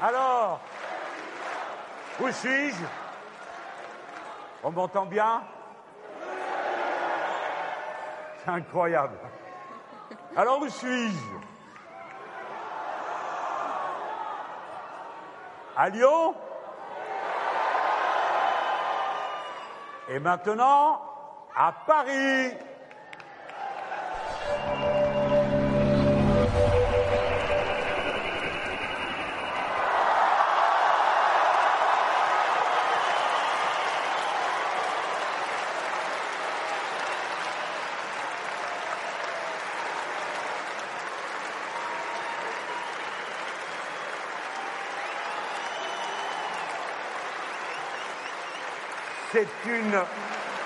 Alors, où suis-je? On m'entend bien? C'est incroyable. Alors, où suis-je? À Lyon? Et maintenant, à Paris.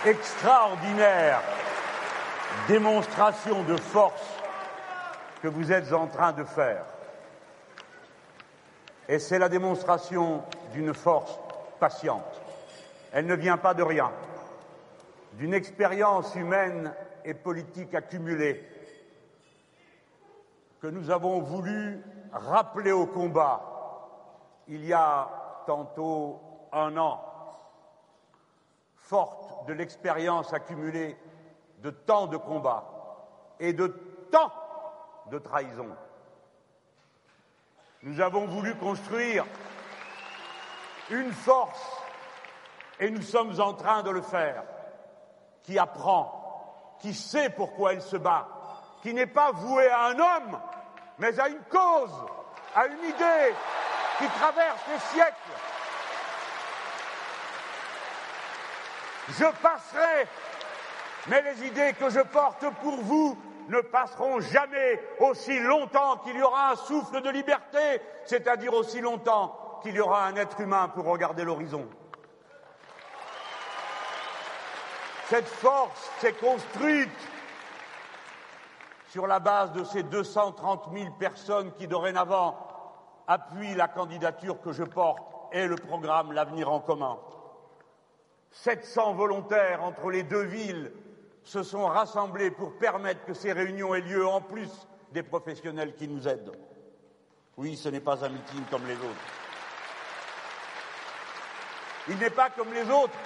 Extraordinaire démonstration de force que vous êtes en train de faire. Et c'est la démonstration d'une force patiente. Elle ne vient pas de rien, d'une expérience humaine et politique accumulée que nous avons voulu rappeler au combat il y a tantôt un an forte de l'expérience accumulée de tant de combats et de tant de trahisons. Nous avons voulu construire une force, et nous sommes en train de le faire, qui apprend, qui sait pourquoi elle se bat, qui n'est pas vouée à un homme, mais à une cause, à une idée qui traverse les siècles Je passerai, mais les idées que je porte pour vous ne passeront jamais aussi longtemps qu'il y aura un souffle de liberté, c'est-à-dire aussi longtemps qu'il y aura un être humain pour regarder l'horizon. Cette force s'est construite sur la base de ces 230 000 personnes qui dorénavant appuient la candidature que je porte et le programme L'avenir en commun. 700 volontaires entre les deux villes se sont rassemblés pour permettre que ces réunions aient lieu en plus des professionnels qui nous aident. Oui, ce n'est pas un meeting comme les autres. Il n'est pas comme les autres,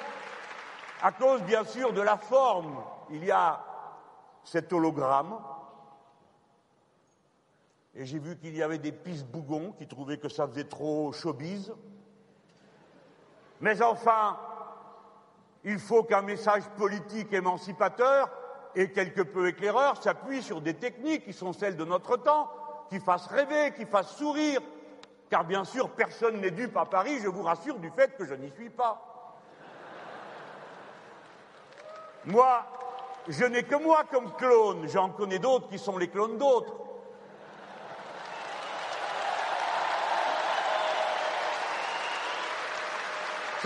à cause bien sûr de la forme. Il y a cet hologramme, et j'ai vu qu'il y avait des pisse-bougons qui trouvaient que ça faisait trop showbiz. Mais enfin, il faut qu'un message politique émancipateur et quelque peu éclaireur s'appuie sur des techniques qui sont celles de notre temps, qui fassent rêver, qui fassent sourire. Car bien sûr, personne n'est dupe à Paris, je vous rassure du fait que je n'y suis pas. Moi, je n'ai que moi comme clone, j'en connais d'autres qui sont les clones d'autres.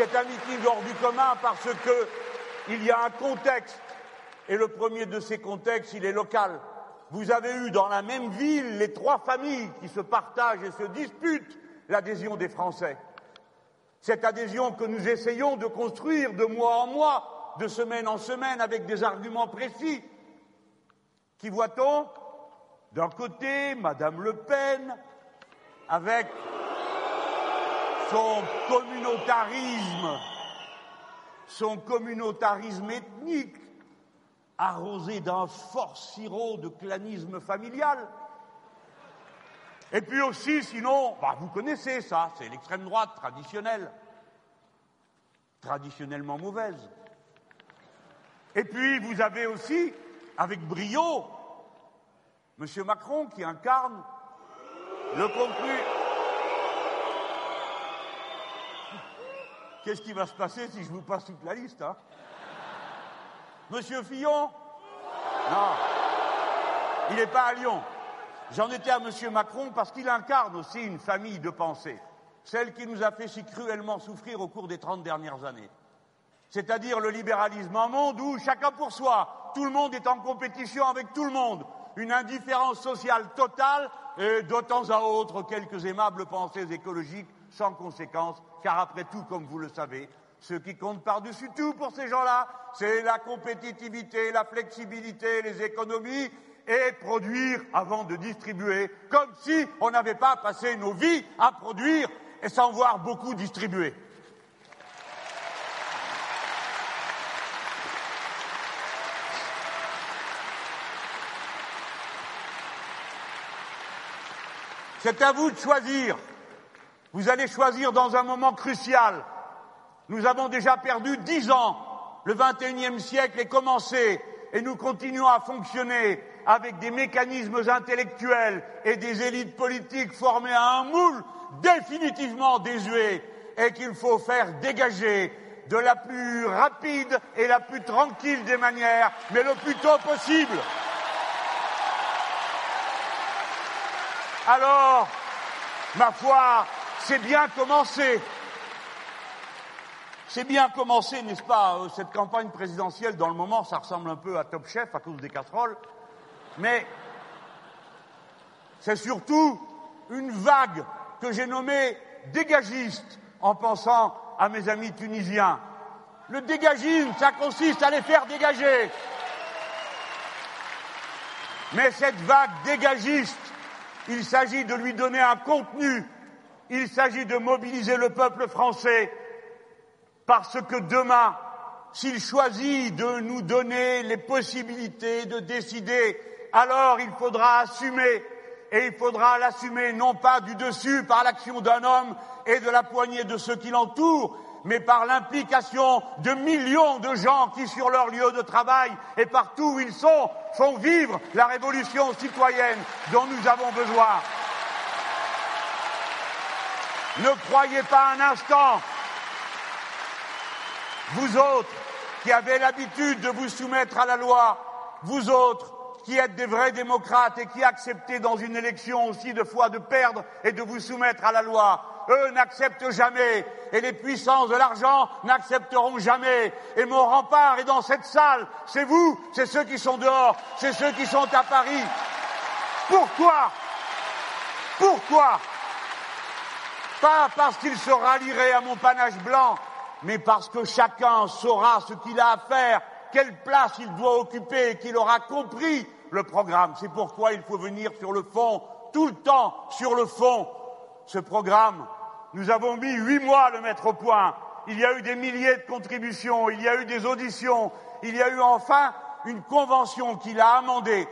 C'est un meeting hors du commun parce qu'il y a un contexte, et le premier de ces contextes, il est local. Vous avez eu dans la même ville les trois familles qui se partagent et se disputent l'adhésion des Français. Cette adhésion que nous essayons de construire de mois en mois, de semaine en semaine, avec des arguments précis. Qui voit-on? D'un côté, Madame Le Pen, avec son communautarisme, son communautarisme ethnique, arrosé d'un fort sirop de clanisme familial. Et puis aussi, sinon, bah, vous connaissez ça, c'est l'extrême droite traditionnelle, traditionnellement mauvaise. Et puis, vous avez aussi, avec brio, M. Macron qui incarne le contenu Qu'est-ce qui va se passer si je vous passe toute la liste hein? Monsieur Fillon? Non. Il n'est pas à Lyon. J'en étais à Monsieur Macron parce qu'il incarne aussi une famille de pensée, celle qui nous a fait si cruellement souffrir au cours des trente dernières années. C'est-à-dire le libéralisme, un monde où chacun pour soi, tout le monde est en compétition avec tout le monde, une indifférence sociale totale et de temps à autre quelques aimables pensées écologiques sans conséquence, car après tout, comme vous le savez, ce qui compte par-dessus tout pour ces gens-là, c'est la compétitivité, la flexibilité, les économies et produire avant de distribuer, comme si on n'avait pas passé nos vies à produire et sans voir beaucoup distribuer. C'est à vous de choisir. Vous allez choisir dans un moment crucial. Nous avons déjà perdu dix ans. Le XXIe siècle est commencé et nous continuons à fonctionner avec des mécanismes intellectuels et des élites politiques formées à un moule définitivement désuet et qu'il faut faire dégager de la plus rapide et la plus tranquille des manières, mais le plus tôt possible. Alors, ma foi, c'est bien commencé. C'est bien commencé, n'est-ce pas, euh, cette campagne présidentielle, dans le moment, ça ressemble un peu à Top Chef à cause des casseroles, mais c'est surtout une vague que j'ai nommée dégagiste en pensant à mes amis tunisiens. Le dégagisme, ça consiste à les faire dégager. Mais cette vague dégagiste, il s'agit de lui donner un contenu, il s'agit de mobiliser le peuple français parce que demain, s'il choisit de nous donner les possibilités de décider, alors il faudra assumer, et il faudra l'assumer non pas du dessus par l'action d'un homme et de la poignée de ceux qui l'entourent, mais par l'implication de millions de gens qui, sur leur lieu de travail et partout où ils sont, font vivre la révolution citoyenne dont nous avons besoin. Ne croyez pas un instant vous autres qui avez l'habitude de vous soumettre à la loi, vous autres qui êtes des vrais démocrates et qui acceptez dans une élection aussi de fois de perdre et de vous soumettre à la loi, eux n'acceptent jamais et les puissances de l'argent n'accepteront jamais. Et mon rempart est dans cette salle. C'est vous, c'est ceux qui sont dehors, c'est ceux qui sont à Paris. Pourquoi? Pourquoi? Pas parce qu'ils se rallieraient à mon panache blanc, mais parce que chacun saura ce qu'il a à faire, quelle place il doit occuper et qu'il aura compris le programme. C'est pourquoi il faut venir sur le fond, tout le temps sur le fond. Ce programme, nous avons mis huit mois à le mettre au point. Il y a eu des milliers de contributions, il y a eu des auditions, il y a eu enfin une convention qui l'a amendé.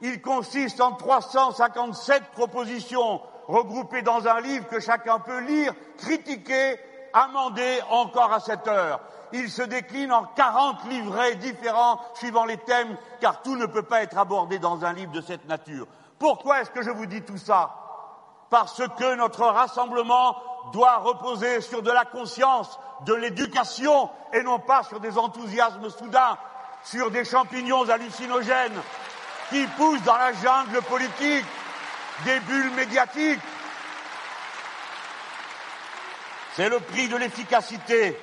Il consiste en 357 propositions regroupées dans un livre que chacun peut lire, critiquer amendé encore à cette heure. Il se décline en 40 livrets différents suivant les thèmes, car tout ne peut pas être abordé dans un livre de cette nature. Pourquoi est-ce que je vous dis tout ça? Parce que notre rassemblement doit reposer sur de la conscience, de l'éducation, et non pas sur des enthousiasmes soudains, sur des champignons hallucinogènes qui poussent dans la jungle politique, des bulles médiatiques, c'est le prix de l'efficacité.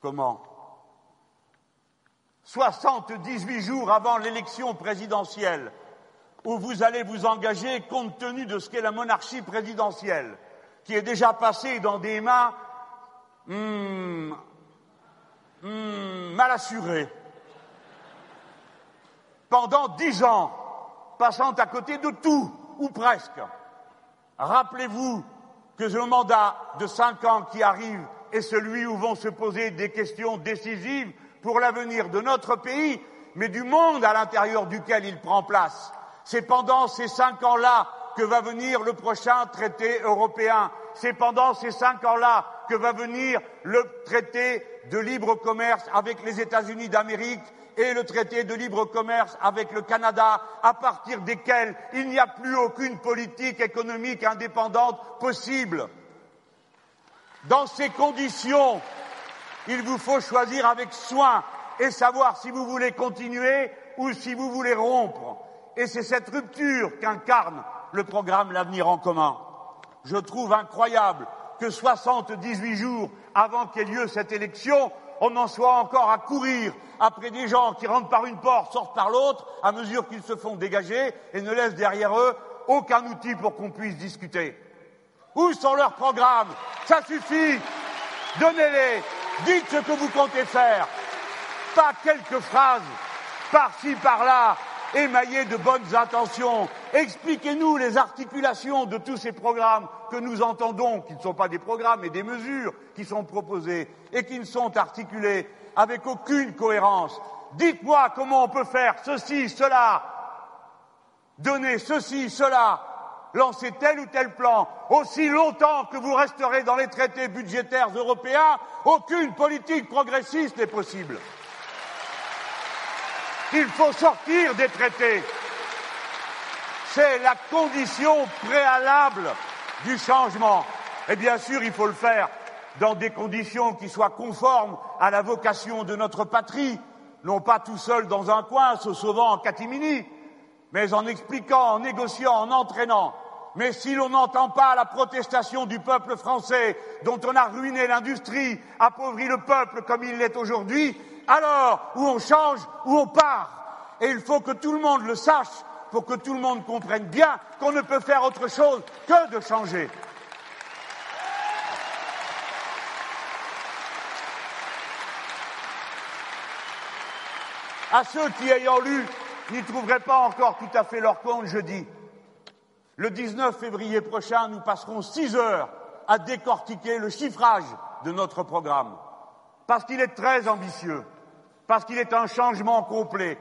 Comment? 78 jours avant l'élection présidentielle, où vous allez vous engager compte tenu de ce qu'est la monarchie présidentielle, qui est déjà passée dans des mains hmm, hmm, mal assurées. Pendant dix ans, passant à côté de tout, ou presque. Rappelez-vous que le mandat de cinq ans qui arrive est celui où vont se poser des questions décisives pour l'avenir de notre pays, mais du monde à l'intérieur duquel il prend place. C'est pendant ces cinq ans-là que va venir le prochain traité européen. C'est pendant ces cinq ans-là que va venir le traité de libre commerce avec les États-Unis d'Amérique et le traité de libre commerce avec le Canada, à partir desquels il n'y a plus aucune politique économique indépendante possible. Dans ces conditions, il vous faut choisir avec soin et savoir si vous voulez continuer ou si vous voulez rompre. Et c'est cette rupture qu'incarne le programme L'avenir en commun. Je trouve incroyable que 78 jours avant qu'ait lieu cette élection, on en soit encore à courir après des gens qui rentrent par une porte, sortent par l'autre, à mesure qu'ils se font dégager et ne laissent derrière eux aucun outil pour qu'on puisse discuter. Où sont leurs programmes? Ça suffit! Donnez-les! Dites ce que vous comptez faire. Pas quelques phrases par-ci, par-là, émaillé de bonnes intentions. Expliquez-nous les articulations de tous ces programmes que nous entendons, qui ne sont pas des programmes, mais des mesures qui sont proposées et qui ne sont articulées avec aucune cohérence. Dites-moi comment on peut faire ceci, cela, donner ceci, cela, lancer tel ou tel plan, aussi longtemps que vous resterez dans les traités budgétaires européens, aucune politique progressiste n'est possible. Il faut sortir des traités. C'est la condition préalable du changement. Et bien sûr, il faut le faire dans des conditions qui soient conformes à la vocation de notre patrie, non pas tout seul dans un coin, se sauvant en catimini, mais en expliquant, en négociant, en entraînant. Mais si l'on n'entend pas la protestation du peuple français, dont on a ruiné l'industrie, appauvri le peuple comme il l'est aujourd'hui, alors où on change, où on part. Et il faut que tout le monde le sache pour que tout le monde comprenne bien qu'on ne peut faire autre chose que de changer. À ceux qui, ayant lu, n'y trouveraient pas encore tout à fait leur compte, je dis, le 19 février prochain, nous passerons six heures à décortiquer le chiffrage de notre programme, parce qu'il est très ambitieux, parce qu'il est un changement complet.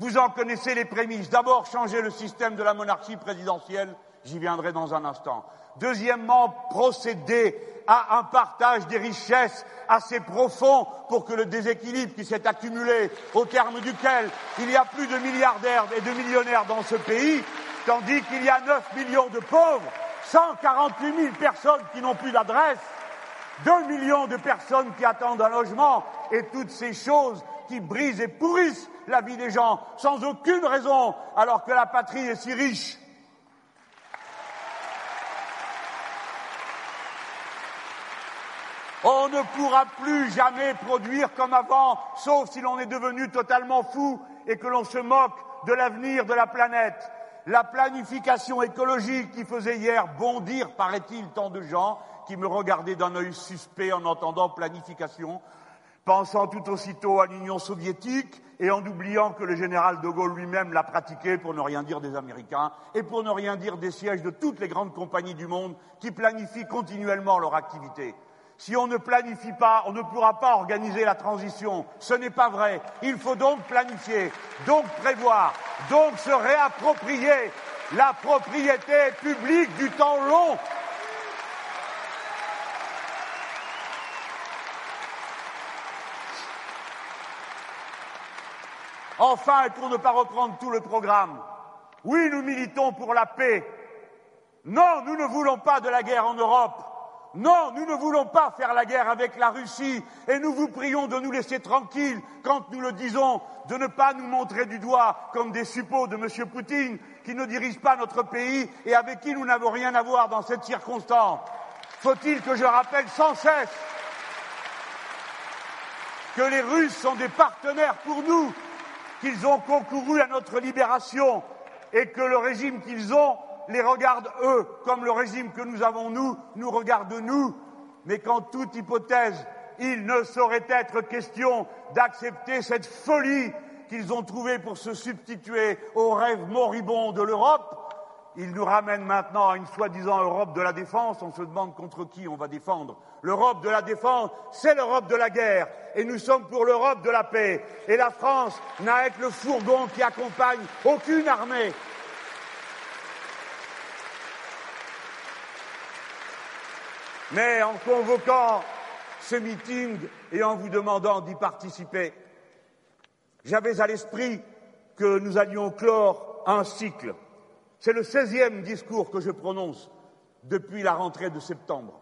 Vous en connaissez les prémices. D'abord, changer le système de la monarchie présidentielle, j'y viendrai dans un instant. Deuxièmement, procéder à un partage des richesses assez profond pour que le déséquilibre qui s'est accumulé, au terme duquel il y a plus de milliardaires et de millionnaires dans ce pays, tandis qu'il y a 9 millions de pauvres, 148 000 personnes qui n'ont plus d'adresse, 2 millions de personnes qui attendent un logement, et toutes ces choses qui brisent et pourrissent la vie des gens sans aucune raison, alors que la patrie est si riche. On ne pourra plus jamais produire comme avant, sauf si l'on est devenu totalement fou et que l'on se moque de l'avenir de la planète. La planification écologique qui faisait hier bondir, paraît-il, tant de gens qui me regardaient d'un œil suspect en entendant planification, pensant tout aussitôt à l'Union soviétique et en oubliant que le général de Gaulle lui-même l'a pratiqué, pour ne rien dire des Américains, et pour ne rien dire des sièges de toutes les grandes compagnies du monde qui planifient continuellement leur activité. Si on ne planifie pas, on ne pourra pas organiser la transition. Ce n'est pas vrai. Il faut donc planifier, donc prévoir, donc se réapproprier la propriété publique du temps long. Enfin, et pour ne pas reprendre tout le programme, oui, nous militons pour la paix. Non, nous ne voulons pas de la guerre en Europe. Non, nous ne voulons pas faire la guerre avec la Russie et nous vous prions de nous laisser tranquilles quand nous le disons, de ne pas nous montrer du doigt comme des suppôts de M. Poutine qui ne dirige pas notre pays et avec qui nous n'avons rien à voir dans cette circonstance. Faut-il que je rappelle sans cesse que les Russes sont des partenaires pour nous, qu'ils ont concouru à notre libération et que le régime qu'ils ont les regarde eux, comme le régime que nous avons nous, nous regarde nous, mais qu'en toute hypothèse, il ne saurait être question d'accepter cette folie qu'ils ont trouvée pour se substituer au rêve moribond de l'Europe. Ils nous ramènent maintenant à une soi-disant Europe de la défense. On se demande contre qui on va défendre. L'Europe de la défense, c'est l'Europe de la guerre. Et nous sommes pour l'Europe de la paix. Et la France n'a être le fourgon qui accompagne aucune armée. Mais en convoquant ce meeting et en vous demandant d'y participer, j'avais à l'esprit que nous allions clore un cycle. C'est le 16e discours que je prononce depuis la rentrée de septembre.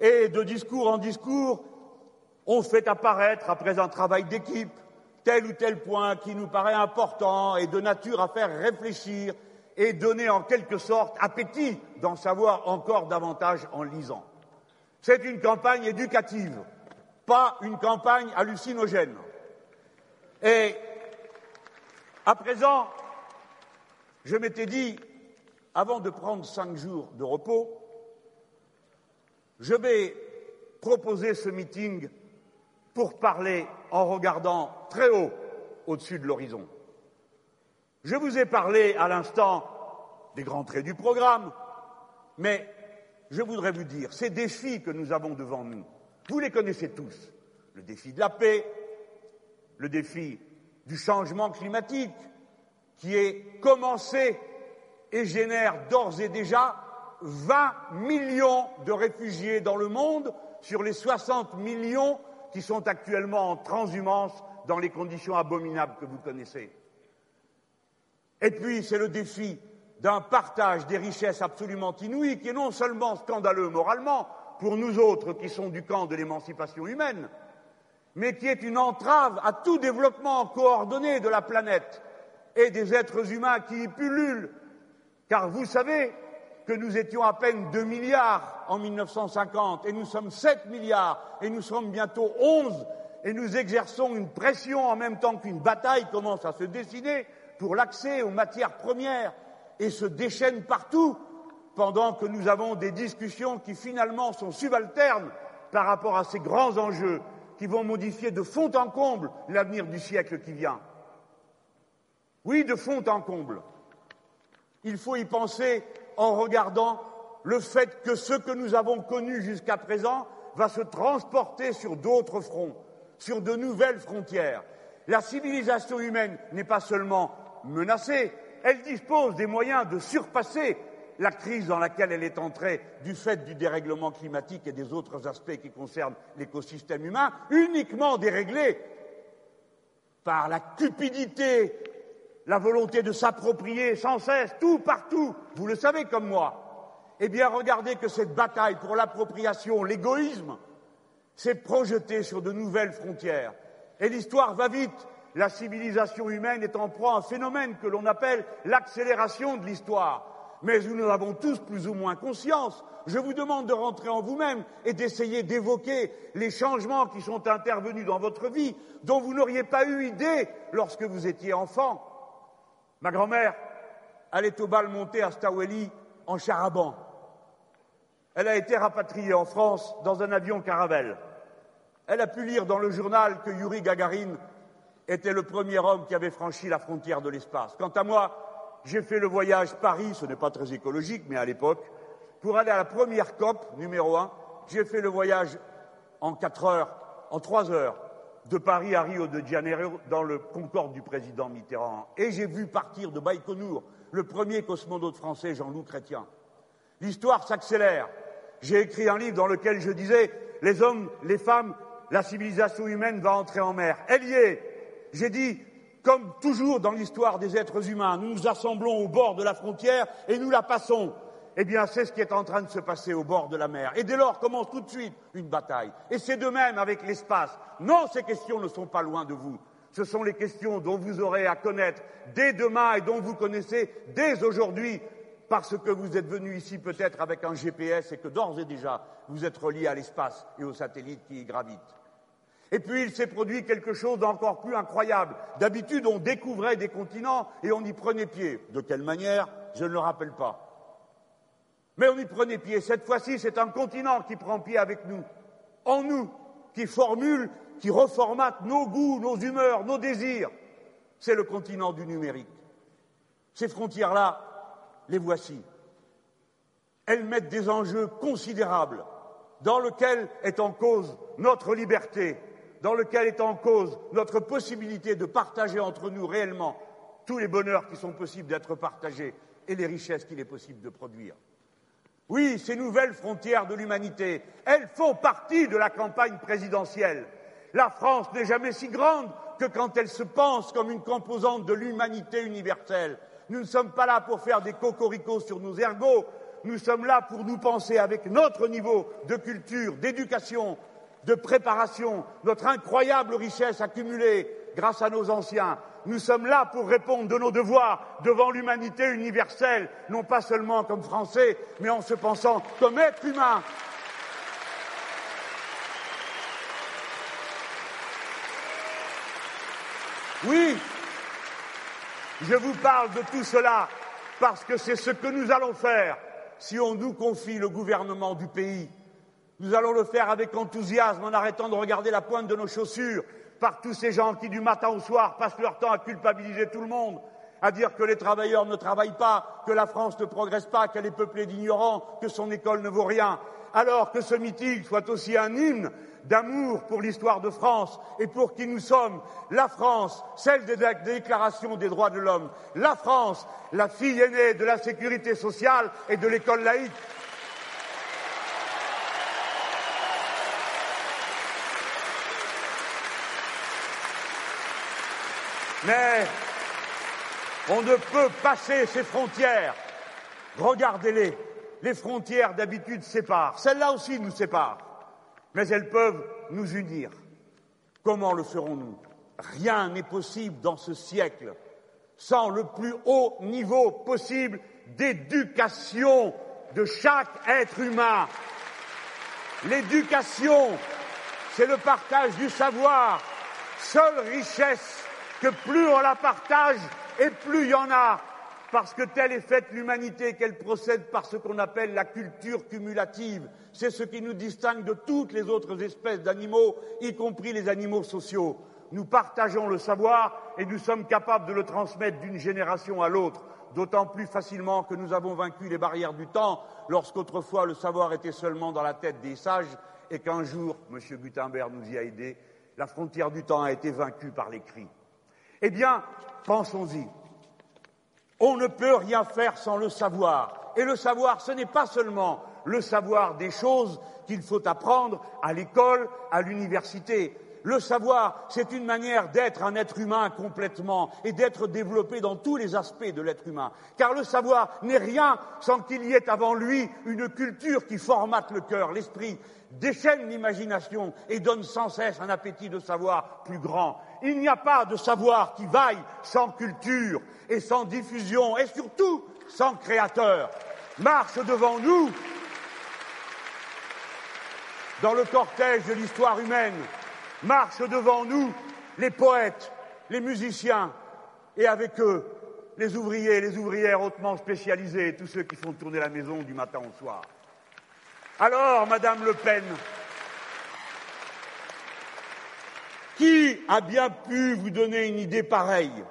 Et de discours en discours, on fait apparaître, après un travail d'équipe, tel ou tel point qui nous paraît important et de nature à faire réfléchir et donner en quelque sorte appétit d'en savoir encore davantage en lisant. C'est une campagne éducative, pas une campagne hallucinogène. Et à présent, je m'étais dit, avant de prendre cinq jours de repos, je vais proposer ce meeting pour parler en regardant très haut au-dessus de l'horizon. Je vous ai parlé à l'instant des grands traits du programme, mais je voudrais vous dire, ces défis que nous avons devant nous, vous les connaissez tous. Le défi de la paix, le défi du changement climatique, qui est commencé et génère d'ores et déjà 20 millions de réfugiés dans le monde sur les 60 millions qui sont actuellement en transhumance dans les conditions abominables que vous connaissez. Et puis, c'est le défi d'un partage des richesses absolument inouï, qui est non seulement scandaleux moralement pour nous autres qui sommes du camp de l'émancipation humaine, mais qui est une entrave à tout développement coordonné de la planète et des êtres humains qui y pullulent. Car vous savez que nous étions à peine 2 milliards en 1950 et nous sommes 7 milliards et nous sommes bientôt 11 et nous exerçons une pression en même temps qu'une bataille commence à se dessiner pour l'accès aux matières premières et se déchaîne partout pendant que nous avons des discussions qui finalement sont subalternes par rapport à ces grands enjeux qui vont modifier de fond en comble l'avenir du siècle qui vient. Oui, de fond en comble. Il faut y penser en regardant le fait que ce que nous avons connu jusqu'à présent va se transporter sur d'autres fronts, sur de nouvelles frontières. La civilisation humaine n'est pas seulement menacée, elle dispose des moyens de surpasser la crise dans laquelle elle est entrée du fait du dérèglement climatique et des autres aspects qui concernent l'écosystème humain, uniquement déréglés par la cupidité, la volonté de s'approprier sans cesse, tout partout, vous le savez comme moi. Eh bien, regardez que cette bataille pour l'appropriation, l'égoïsme, s'est projeté sur de nouvelles frontières. Et l'histoire va vite. La civilisation humaine est en proie à un phénomène que l'on appelle l'accélération de l'histoire mais nous en avons tous plus ou moins conscience. Je vous demande de rentrer en vous-même et d'essayer d'évoquer les changements qui sont intervenus dans votre vie, dont vous n'auriez pas eu idée lorsque vous étiez enfant. Ma grand-mère, allait au bal monté à Staweli en charaban. Elle a été rapatriée en France dans un avion caravelle. Elle a pu lire dans le journal que Yuri Gagarin était le premier homme qui avait franchi la frontière de l'espace. Quant à moi, j'ai fait le voyage Paris, ce n'est pas très écologique, mais à l'époque, pour aller à la première COP numéro un, j'ai fait le voyage en quatre heures, en trois heures, de Paris à Rio de Janeiro dans le Concorde du président Mitterrand. Et j'ai vu partir de Baïkonour le premier cosmonaute français, Jean-Loup Chrétien. L'histoire s'accélère. J'ai écrit un livre dans lequel je disais les hommes, les femmes, la civilisation humaine va entrer en mer. Elle y est. J'ai dit comme toujours dans l'histoire des êtres humains, nous nous assemblons au bord de la frontière et nous la passons. Eh bien, c'est ce qui est en train de se passer au bord de la mer. Et dès lors commence tout de suite une bataille. Et c'est de même avec l'espace. Non, ces questions ne sont pas loin de vous. Ce sont les questions dont vous aurez à connaître dès demain et dont vous connaissez dès aujourd'hui parce que vous êtes venu ici peut-être avec un GPS et que d'ores et déjà vous êtes relié à l'espace et aux satellites qui y gravitent. Et puis il s'est produit quelque chose d'encore plus incroyable. D'habitude, on découvrait des continents et on y prenait pied. De quelle manière? Je ne le rappelle pas. Mais on y prenait pied. Cette fois-ci, c'est un continent qui prend pied avec nous, en nous, qui formule, qui reformate nos goûts, nos humeurs, nos désirs. C'est le continent du numérique. Ces frontières-là, les voici. Elles mettent des enjeux considérables dans lesquels est en cause notre liberté, dans lequel est en cause notre possibilité de partager entre nous réellement tous les bonheurs qui sont possibles d'être partagés et les richesses qu'il est possible de produire. Oui, ces nouvelles frontières de l'humanité, elles font partie de la campagne présidentielle. La France n'est jamais si grande que quand elle se pense comme une composante de l'humanité universelle. Nous ne sommes pas là pour faire des cocoricots sur nos ergots, nous sommes là pour nous penser avec notre niveau de culture, d'éducation, de préparation, notre incroyable richesse accumulée grâce à nos anciens. Nous sommes là pour répondre de nos devoirs devant l'humanité universelle, non pas seulement comme Français, mais en se pensant comme être humain. Oui, je vous parle de tout cela parce que c'est ce que nous allons faire si on nous confie le gouvernement du pays. Nous allons le faire avec enthousiasme en arrêtant de regarder la pointe de nos chaussures par tous ces gens qui, du matin au soir, passent leur temps à culpabiliser tout le monde, à dire que les travailleurs ne travaillent pas, que la France ne progresse pas, qu'elle est peuplée d'ignorants, que son école ne vaut rien, alors que ce meeting soit aussi un hymne d'amour pour l'histoire de France et pour qui nous sommes, la France, celle des déclarations des droits de l'homme, la France, la fille aînée de la sécurité sociale et de l'école laïque. Mais on ne peut passer ces frontières. Regardez-les. Les frontières d'habitude séparent. Celles-là aussi nous séparent. Mais elles peuvent nous unir. Comment le ferons-nous Rien n'est possible dans ce siècle sans le plus haut niveau possible d'éducation de chaque être humain. L'éducation, c'est le partage du savoir, seule richesse que plus on la partage et plus il y en a, parce que telle est faite l'humanité qu'elle procède par ce qu'on appelle la culture cumulative. C'est ce qui nous distingue de toutes les autres espèces d'animaux, y compris les animaux sociaux. Nous partageons le savoir et nous sommes capables de le transmettre d'une génération à l'autre, d'autant plus facilement que nous avons vaincu les barrières du temps, lorsqu'autrefois le savoir était seulement dans la tête des sages et qu'un jour, M. Gutenberg nous y a aidés, la frontière du temps a été vaincue par l'écrit. Eh bien, pensons-y. On ne peut rien faire sans le savoir. Et le savoir, ce n'est pas seulement le savoir des choses qu'il faut apprendre à l'école, à l'université. Le savoir, c'est une manière d'être un être humain complètement et d'être développé dans tous les aspects de l'être humain. Car le savoir n'est rien sans qu'il y ait avant lui une culture qui formate le cœur, l'esprit, déchaîne l'imagination et donne sans cesse un appétit de savoir plus grand. Il n'y a pas de savoir qui vaille sans culture et sans diffusion et surtout sans créateur. Marche devant nous dans le cortège de l'histoire humaine marchent devant nous les poètes, les musiciens, et avec eux les ouvriers les ouvrières hautement spécialisés, tous ceux qui font tourner la maison du matin au soir. Alors, Madame Le Pen, qui a bien pu vous donner une idée pareille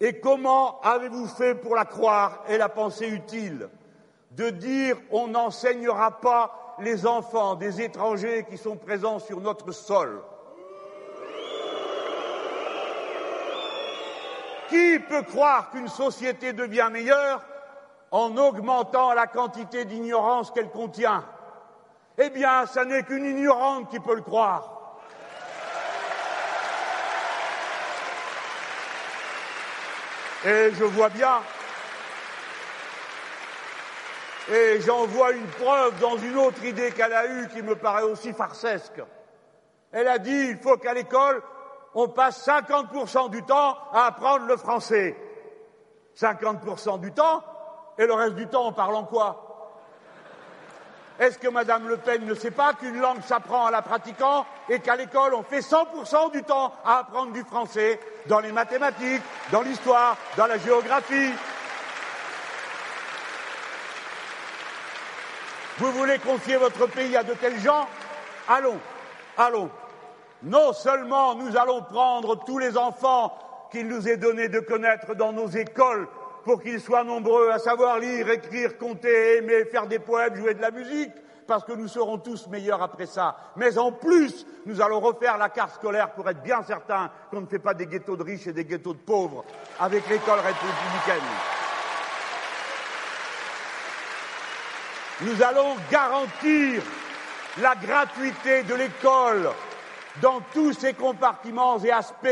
Et comment avez-vous fait pour la croire et la penser utile De dire on n'enseignera pas les enfants des étrangers qui sont présents sur notre sol? Qui peut croire qu'une société devient meilleure en augmentant la quantité d'ignorance qu'elle contient Eh bien, ce n'est qu'une ignorante qui peut le croire. Et je vois bien et j'en vois une preuve dans une autre idée qu'elle a eue qui me paraît aussi farcesque. Elle a dit il faut qu'à l'école, on passe 50% du temps à apprendre le français. 50% du temps, et le reste du temps, en quoi? Est-ce que Madame Le Pen ne sait pas qu'une langue s'apprend en la pratiquant et qu'à l'école, on fait 100% du temps à apprendre du français dans les mathématiques, dans l'histoire, dans la géographie? Vous voulez confier votre pays à de tels gens? Allons, allons. Non seulement nous allons prendre tous les enfants qu'il nous est donné de connaître dans nos écoles pour qu'ils soient nombreux à savoir lire, écrire, compter, aimer, faire des poèmes, jouer de la musique, parce que nous serons tous meilleurs après ça. Mais en plus, nous allons refaire la carte scolaire pour être bien certains qu'on ne fait pas des ghettos de riches et des ghettos de pauvres avec l'école républicaine. Nous allons garantir la gratuité de l'école dans tous ses compartiments et aspects,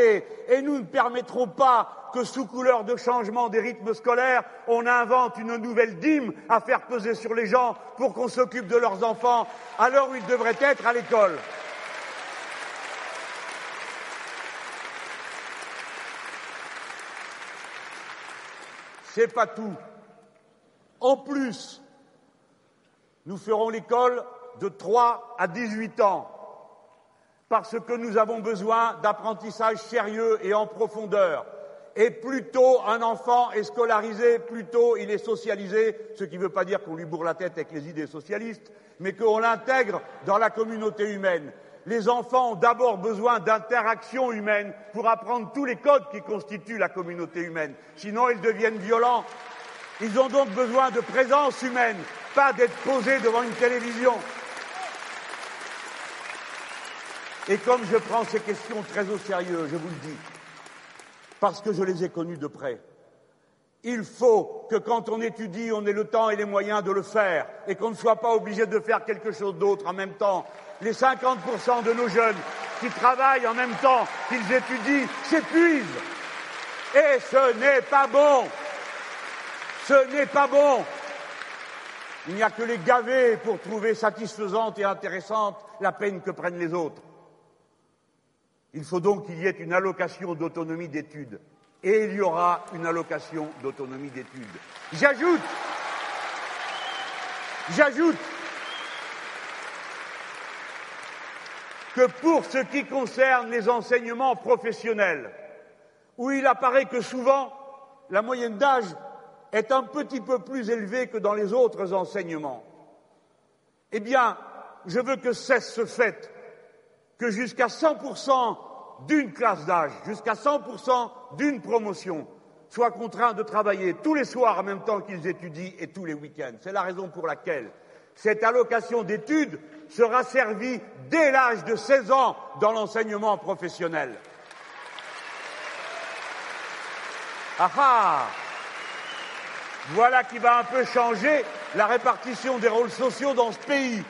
et nous ne permettrons pas que sous couleur de changement des rythmes scolaires, on invente une nouvelle dîme à faire peser sur les gens pour qu'on s'occupe de leurs enfants à l'heure où ils devraient être à l'école. C'est pas tout. En plus, nous ferons l'école de 3 à 18 ans parce que nous avons besoin d'apprentissage sérieux et en profondeur. Et plus tôt un enfant est scolarisé, plus tôt il est socialisé, ce qui ne veut pas dire qu'on lui bourre la tête avec les idées socialistes, mais qu'on l'intègre dans la communauté humaine. Les enfants ont d'abord besoin d'interaction humaine pour apprendre tous les codes qui constituent la communauté humaine. Sinon, ils deviennent violents. Ils ont donc besoin de présence humaine, pas d'être posés devant une télévision. Et comme je prends ces questions très au sérieux, je vous le dis, parce que je les ai connues de près, il faut que quand on étudie, on ait le temps et les moyens de le faire et qu'on ne soit pas obligé de faire quelque chose d'autre en même temps. Les 50% de nos jeunes qui travaillent en même temps qu'ils étudient s'épuisent. Et ce n'est pas bon. Ce n'est pas bon. Il n'y a que les gavés pour trouver satisfaisante et intéressante la peine que prennent les autres. Il faut donc qu'il y ait une allocation d'autonomie d'études et il y aura une allocation d'autonomie d'études. J'ajoute, j'ajoute que pour ce qui concerne les enseignements professionnels, où il apparaît que souvent la moyenne d'âge est un petit peu plus élevée que dans les autres enseignements, eh bien, je veux que cesse ce fait que jusqu'à 100% d'une classe d'âge, jusqu'à 100% d'une promotion, soient contraints de travailler tous les soirs en même temps qu'ils étudient et tous les week-ends. C'est la raison pour laquelle cette allocation d'études sera servie dès l'âge de 16 ans dans l'enseignement professionnel. Ah ah Voilà qui va un peu changer la répartition des rôles sociaux dans ce pays.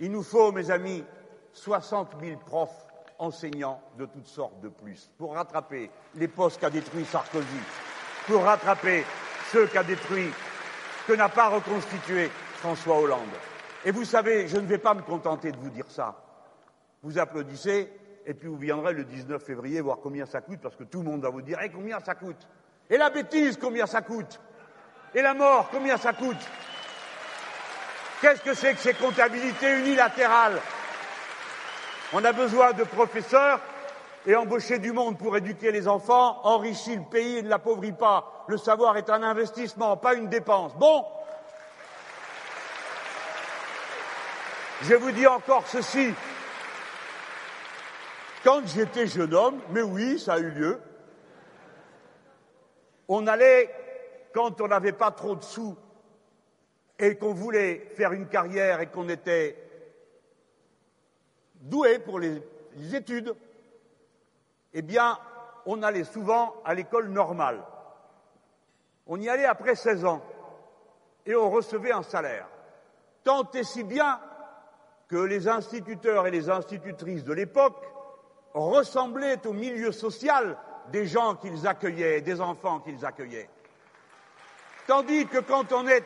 Il nous faut, mes amis, 60 000 profs enseignants de toutes sortes de plus pour rattraper les postes qu'a détruit Sarkozy, pour rattraper ceux qu'a détruit, que n'a pas reconstitué François Hollande. Et vous savez, je ne vais pas me contenter de vous dire ça. Vous applaudissez, et puis vous viendrez le 19 février voir combien ça coûte, parce que tout le monde va vous dire eh, combien ça coûte? Et la bêtise, combien ça coûte? Et la mort, combien ça coûte? Qu'est-ce que c'est que ces comptabilités unilatérales? On a besoin de professeurs et embaucher du monde pour éduquer les enfants enrichit le pays et ne l'appauvrit pas. Le savoir est un investissement, pas une dépense. Bon, je vous dis encore ceci. Quand j'étais jeune homme, mais oui, ça a eu lieu, on allait, quand on n'avait pas trop de sous et qu'on voulait faire une carrière et qu'on était doué pour les, études, eh bien, on allait souvent à l'école normale. On y allait après 16 ans et on recevait un salaire. Tant et si bien que les instituteurs et les institutrices de l'époque ressemblaient au milieu social des gens qu'ils accueillaient, des enfants qu'ils accueillaient. Tandis que quand on est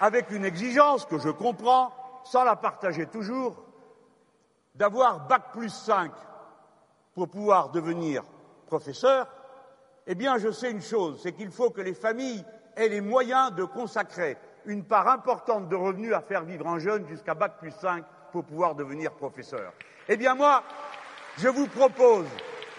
avec une exigence que je comprends, sans la partager toujours, d'avoir bac plus 5 pour pouvoir devenir professeur, eh bien je sais une chose, c'est qu'il faut que les familles aient les moyens de consacrer une part importante de revenus à faire vivre un jeune jusqu'à bac plus 5 pour pouvoir devenir professeur. Eh bien moi, je vous propose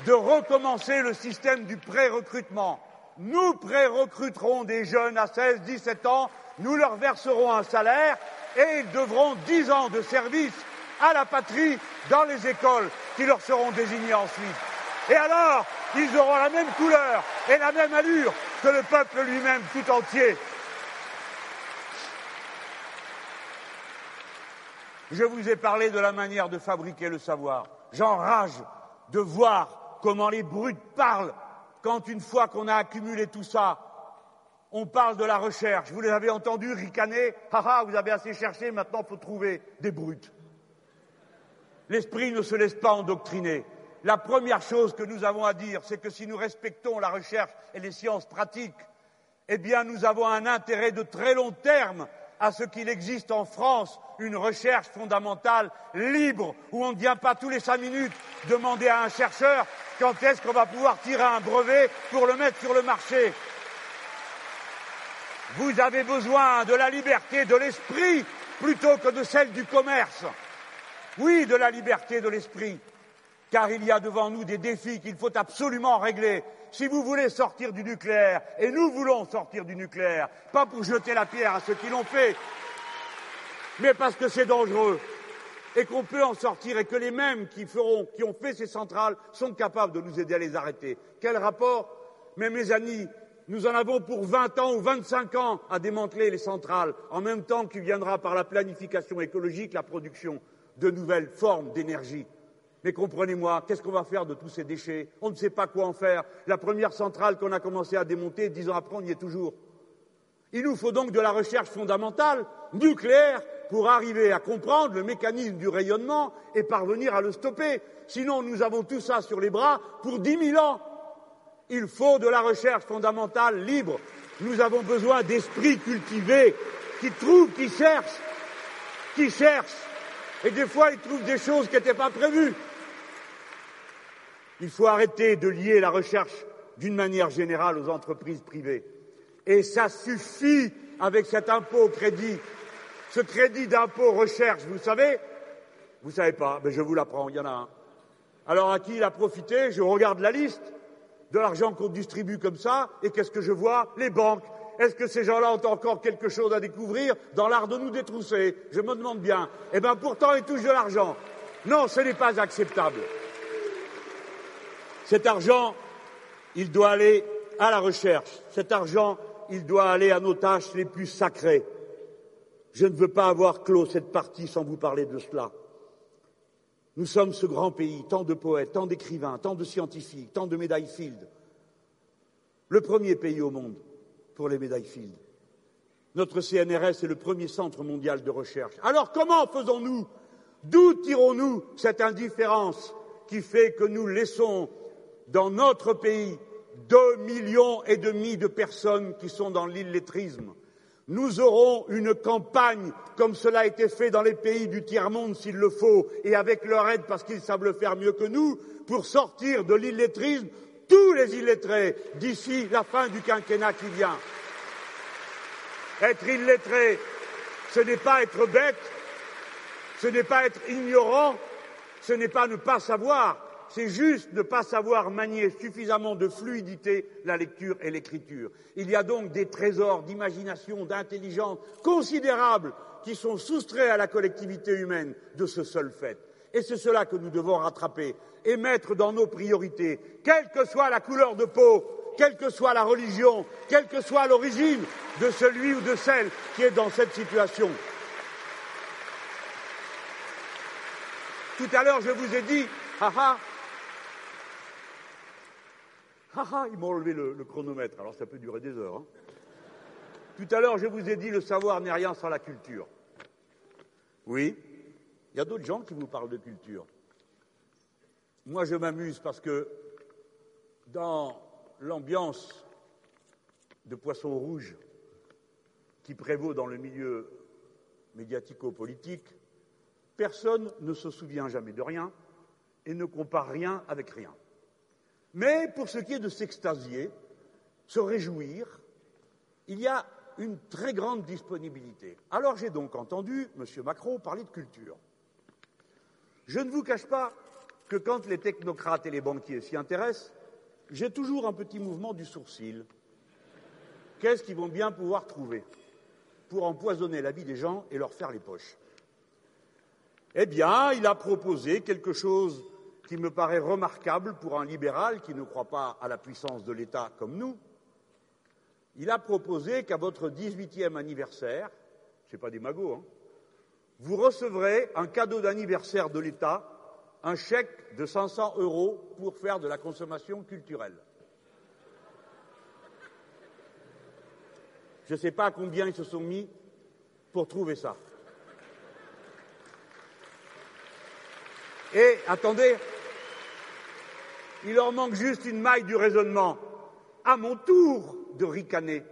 de recommencer le système du pré-recrutement. Nous pré-recruterons des jeunes à 16, 17 ans, nous leur verserons un salaire et ils devront 10 ans de service à la patrie dans les écoles qui leur seront désignées ensuite. Et alors, ils auront la même couleur et la même allure que le peuple lui-même tout entier. Je vous ai parlé de la manière de fabriquer le savoir. J'enrage de voir comment les brutes parlent quand une fois qu'on a accumulé tout ça, on parle de la recherche. Vous les avez entendus ricaner Haha, vous avez assez cherché, maintenant il faut trouver des brutes. L'esprit ne se laisse pas endoctriner. La première chose que nous avons à dire, c'est que si nous respectons la recherche et les sciences pratiques, eh bien nous avons un intérêt de très long terme à ce qu'il existe en France une recherche fondamentale libre, où on ne vient pas tous les cinq minutes demander à un chercheur quand est-ce qu'on va pouvoir tirer un brevet pour le mettre sur le marché. Vous avez besoin de la liberté de l'esprit plutôt que de celle du commerce. Oui, de la liberté de l'esprit, car il y a devant nous des défis qu'il faut absolument régler. Si vous voulez sortir du nucléaire, et nous voulons sortir du nucléaire, pas pour jeter la pierre à ceux qui l'ont fait, mais parce que c'est dangereux, et qu'on peut en sortir et que les mêmes qui, feront, qui ont fait ces centrales sont capables de nous aider à les arrêter. Quel rapport? Mais mes amis, nous en avons pour 20 ans ou 25 ans à démanteler les centrales, en même temps qu'il viendra par la planification écologique la production de nouvelles formes d'énergie. Mais comprenez-moi, qu'est-ce qu'on va faire de tous ces déchets? On ne sait pas quoi en faire. La première centrale qu'on a commencé à démonter, dix ans après, on y est toujours. Il nous faut donc de la recherche fondamentale, nucléaire, pour arriver à comprendre le mécanisme du rayonnement et parvenir à le stopper. Sinon, nous avons tout ça sur les bras pour dix mille ans. Il faut de la recherche fondamentale libre. Nous avons besoin d'esprits cultivés qui trouvent, qui cherchent, qui cherchent. Et des fois, ils trouvent des choses qui n'étaient pas prévues. Il faut arrêter de lier la recherche d'une manière générale aux entreprises privées. Et ça suffit avec cet impôt crédit ce crédit d'impôt recherche, vous savez? Vous savez pas, mais je vous l'apprends, il y en a un. Alors à qui il a profité? Je regarde la liste de l'argent qu'on distribue comme ça, et qu'est-ce que je vois? Les banques. Est-ce que ces gens-là ont encore quelque chose à découvrir dans l'art de nous détrousser? Je me demande bien. Eh bien pourtant, ils touchent de l'argent. Non, ce n'est pas acceptable. Cet argent, il doit aller à la recherche. Cet argent, il doit aller à nos tâches les plus sacrées. Je ne veux pas avoir clos cette partie sans vous parler de cela. Nous sommes ce grand pays, tant de poètes, tant d'écrivains, tant de scientifiques, tant de médailles Field. Le premier pays au monde pour les médailles Field. Notre CNRS est le premier centre mondial de recherche. Alors comment faisons-nous? D'où tirons-nous cette indifférence qui fait que nous laissons dans notre pays deux millions et demi de personnes qui sont dans l'illettrisme? Nous aurons une campagne comme cela a été fait dans les pays du tiers-monde s'il le faut, et avec leur aide parce qu'ils savent le faire mieux que nous, pour sortir de l'illettrisme tous les illettrés d'ici la fin du quinquennat qui vient. Être illettré, ce n'est pas être bête, ce n'est pas être ignorant, ce n'est pas ne pas savoir, c'est juste ne pas savoir manier suffisamment de fluidité la lecture et l'écriture. Il y a donc des trésors d'imagination, d'intelligence considérables qui sont soustraits à la collectivité humaine de ce seul fait. Et c'est cela que nous devons rattraper et mettre dans nos priorités, quelle que soit la couleur de peau, quelle que soit la religion, quelle que soit l'origine de celui ou de celle qui est dans cette situation. Tout à l'heure, je vous ai dit, haha, ah ah, ils m'ont enlevé le, chronomètre, alors ça peut durer des heures. Hein. Tout à l'heure, je vous ai dit le savoir n'est rien sans la culture. Oui, il y a d'autres gens qui vous parlent de culture. Moi, je m'amuse parce que dans l'ambiance de poisson rouge qui prévaut dans le milieu médiatico-politique, personne ne se souvient jamais de rien et ne compare rien avec rien. Mais pour ce qui est de s'extasier, se réjouir, il y a une très grande disponibilité. Alors j'ai donc entendu M. Macron parler de culture. Je ne vous cache pas que quand les technocrates et les banquiers s'y intéressent, j'ai toujours un petit mouvement du sourcil. Qu'est-ce qu'ils vont bien pouvoir trouver pour empoisonner la vie des gens et leur faire les poches? Eh bien, il a proposé quelque chose qui me paraît remarquable pour un libéral qui ne croit pas à la puissance de l'État comme nous. Il a proposé qu'à votre 18e anniversaire, ce n'est pas des magots, hein, vous recevrez un cadeau d'anniversaire de l'État, un chèque de 500 euros pour faire de la consommation culturelle. Je ne sais pas combien ils se sont mis pour trouver ça. Et attendez, il leur manque juste une maille du raisonnement. À mon tour de ricaner.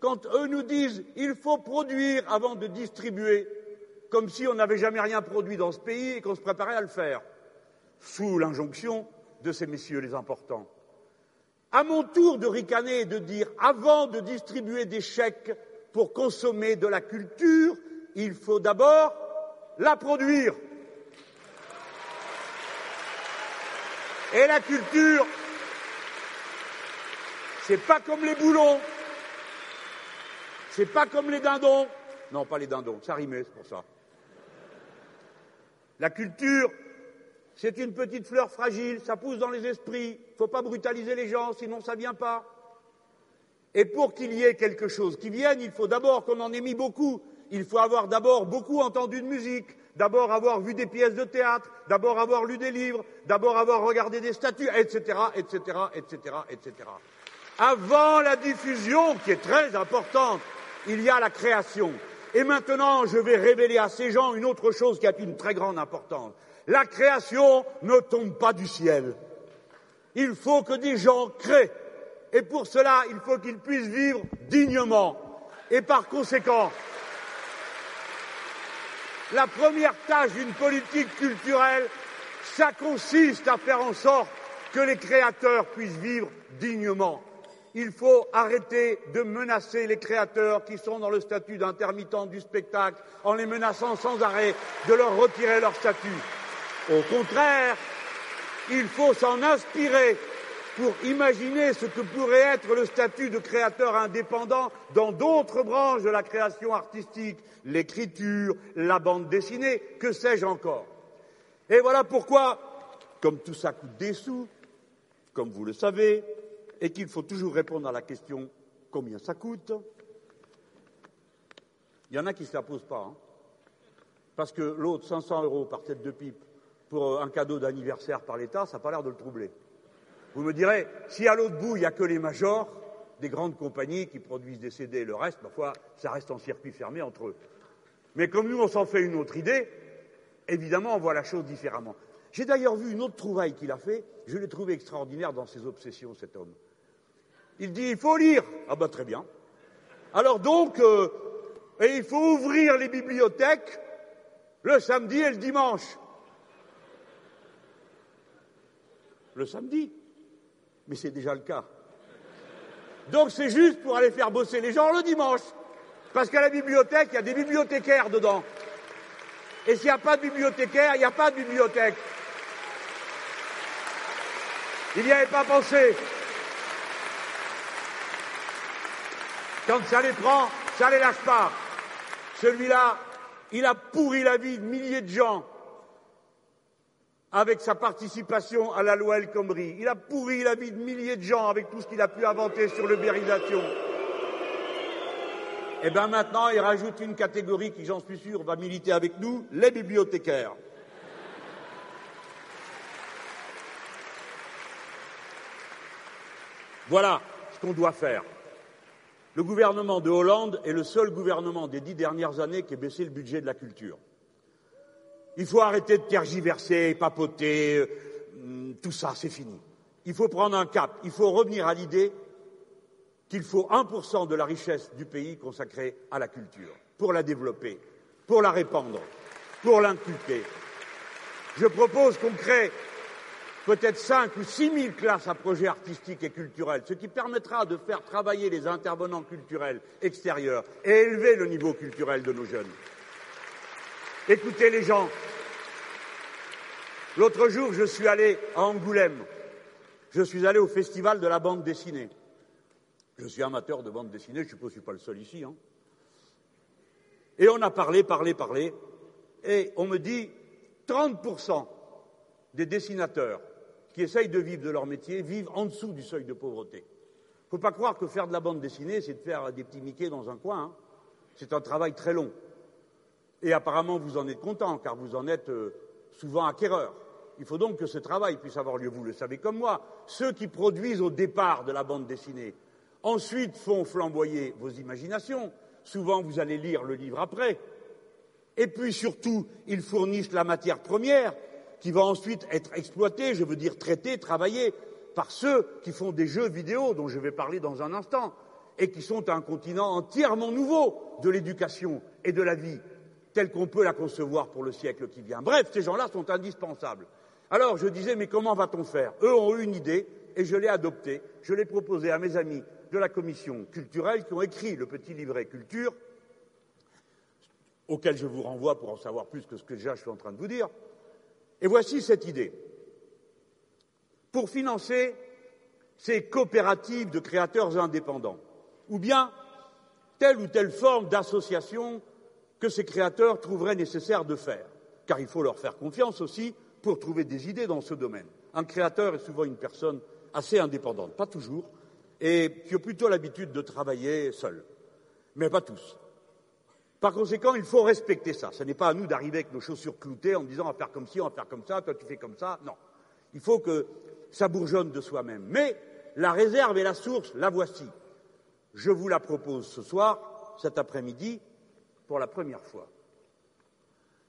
Quand eux nous disent il faut produire avant de distribuer, comme si on n'avait jamais rien produit dans ce pays et qu'on se préparait à le faire, sous l'injonction de ces messieurs les importants. À mon tour de ricaner et de dire avant de distribuer des chèques pour consommer de la culture, il faut d'abord la produire. Et la culture, c'est pas comme les boulons, c'est pas comme les dindons. Non, pas les dindons, ça rimait, c'est pour ça. La culture, c'est une petite fleur fragile, ça pousse dans les esprits, faut pas brutaliser les gens, sinon ça vient pas. Et pour qu'il y ait quelque chose qui vienne, il faut d'abord qu'on en ait mis beaucoup. Il faut avoir d'abord beaucoup entendu de musique, d'abord avoir vu des pièces de théâtre, d'abord avoir lu des livres, d'abord avoir regardé des statues, etc., etc., etc., etc. Avant la diffusion, qui est très importante, il y a la création. Et maintenant, je vais révéler à ces gens une autre chose qui a une très grande importance. La création ne tombe pas du ciel. Il faut que des gens créent. Et pour cela, il faut qu'ils puissent vivre dignement. Et par conséquent, la première tâche d'une politique culturelle, ça consiste à faire en sorte que les créateurs puissent vivre dignement. Il faut arrêter de menacer les créateurs qui sont dans le statut d'intermittent du spectacle en les menaçant sans arrêt de leur retirer leur statut. Au contraire, il faut s'en inspirer pour imaginer ce que pourrait être le statut de créateur indépendant dans d'autres branches de la création artistique, l'écriture, la bande dessinée, que sais-je encore. Et voilà pourquoi, comme tout ça coûte des sous, comme vous le savez, et qu'il faut toujours répondre à la question combien ça coûte, il y en a qui ne se la posent pas. Hein. Parce que l'autre, 500 euros par tête de pipe pour un cadeau d'anniversaire par l'État, ça n'a pas l'air de le troubler. Vous me direz, si à l'autre bout, il n'y a que les majors, des grandes compagnies qui produisent des CD et le reste, parfois, ça reste en circuit fermé entre eux. Mais comme nous, on s'en fait une autre idée, évidemment, on voit la chose différemment. J'ai d'ailleurs vu une autre trouvaille qu'il a fait, je l'ai trouvé extraordinaire dans ses obsessions, cet homme. Il dit, il faut lire. Ah ben très bien. Alors donc, euh, il faut ouvrir les bibliothèques le samedi et le dimanche. Le samedi mais c'est déjà le cas. Donc c'est juste pour aller faire bosser les gens le dimanche. Parce qu'à la bibliothèque, il y a des bibliothécaires dedans. Et s'il n'y a pas de bibliothécaire, il n'y a pas de bibliothèque. Il n'y avait pas pensé. Quand ça les prend, ça les lâche pas. Celui-là, il a pourri la vie de milliers de gens avec sa participation à la loi El Khomri. Il a pourri la vie de milliers de gens avec tout ce qu'il a pu inventer sur l'ubérisation. Et eh bien maintenant, il rajoute une catégorie qui, j'en suis sûr, va militer avec nous, les bibliothécaires. Voilà ce qu'on doit faire. Le gouvernement de Hollande est le seul gouvernement des dix dernières années qui ait baissé le budget de la culture. Il faut arrêter de tergiverser, papoter, euh, tout ça, c'est fini. Il faut prendre un cap. Il faut revenir à l'idée qu'il faut 1% de la richesse du pays consacrée à la culture, pour la développer, pour la répandre, pour l'inculquer. Je propose qu'on crée peut-être 5 ou 6 000 classes à projets artistiques et culturels, ce qui permettra de faire travailler les intervenants culturels extérieurs et élever le niveau culturel de nos jeunes. Écoutez les gens. L'autre jour, je suis allé à Angoulême. Je suis allé au festival de la bande dessinée. Je suis amateur de bande dessinée, je suppose que je ne suis pas le seul ici. Hein. Et on a parlé, parlé, parlé. Et on me dit 30% des dessinateurs qui essayent de vivre de leur métier vivent en dessous du seuil de pauvreté. Il ne faut pas croire que faire de la bande dessinée, c'est de faire des petits Mickey dans un coin. Hein. C'est un travail très long. Et apparemment, vous en êtes content, car vous en êtes euh, souvent acquéreur. Il faut donc que ce travail puisse avoir lieu. Vous le savez comme moi. Ceux qui produisent au départ de la bande dessinée, ensuite font flamboyer vos imaginations. Souvent, vous allez lire le livre après. Et puis surtout, ils fournissent la matière première qui va ensuite être exploitée, je veux dire traitée, travaillée par ceux qui font des jeux vidéo dont je vais parler dans un instant et qui sont un continent entièrement nouveau de l'éducation et de la vie telle qu'on peut la concevoir pour le siècle qui vient. Bref, ces gens-là sont indispensables. Alors je disais, mais comment va-t-on faire? Eux ont eu une idée et je l'ai adoptée. Je l'ai proposée à mes amis de la commission culturelle qui ont écrit le petit livret culture, auquel je vous renvoie pour en savoir plus que ce que déjà je suis en train de vous dire. Et voici cette idée. Pour financer ces coopératives de créateurs indépendants, ou bien telle ou telle forme d'association que ces créateurs trouveraient nécessaire de faire. car il faut leur faire confiance aussi pour trouver des idées dans ce domaine. Un créateur est souvent une personne assez indépendante, pas toujours, et qui a plutôt l'habitude de travailler seul, mais pas tous. Par conséquent, il faut respecter ça. Ce n'est pas à nous d'arriver avec nos chaussures cloutées en disant on va faire comme ci, on va faire comme ça, toi tu fais comme ça. Non. Il faut que ça bourgeonne de soi-même. Mais la réserve et la source, la voici. Je vous la propose ce soir, cet après-midi, pour la première fois.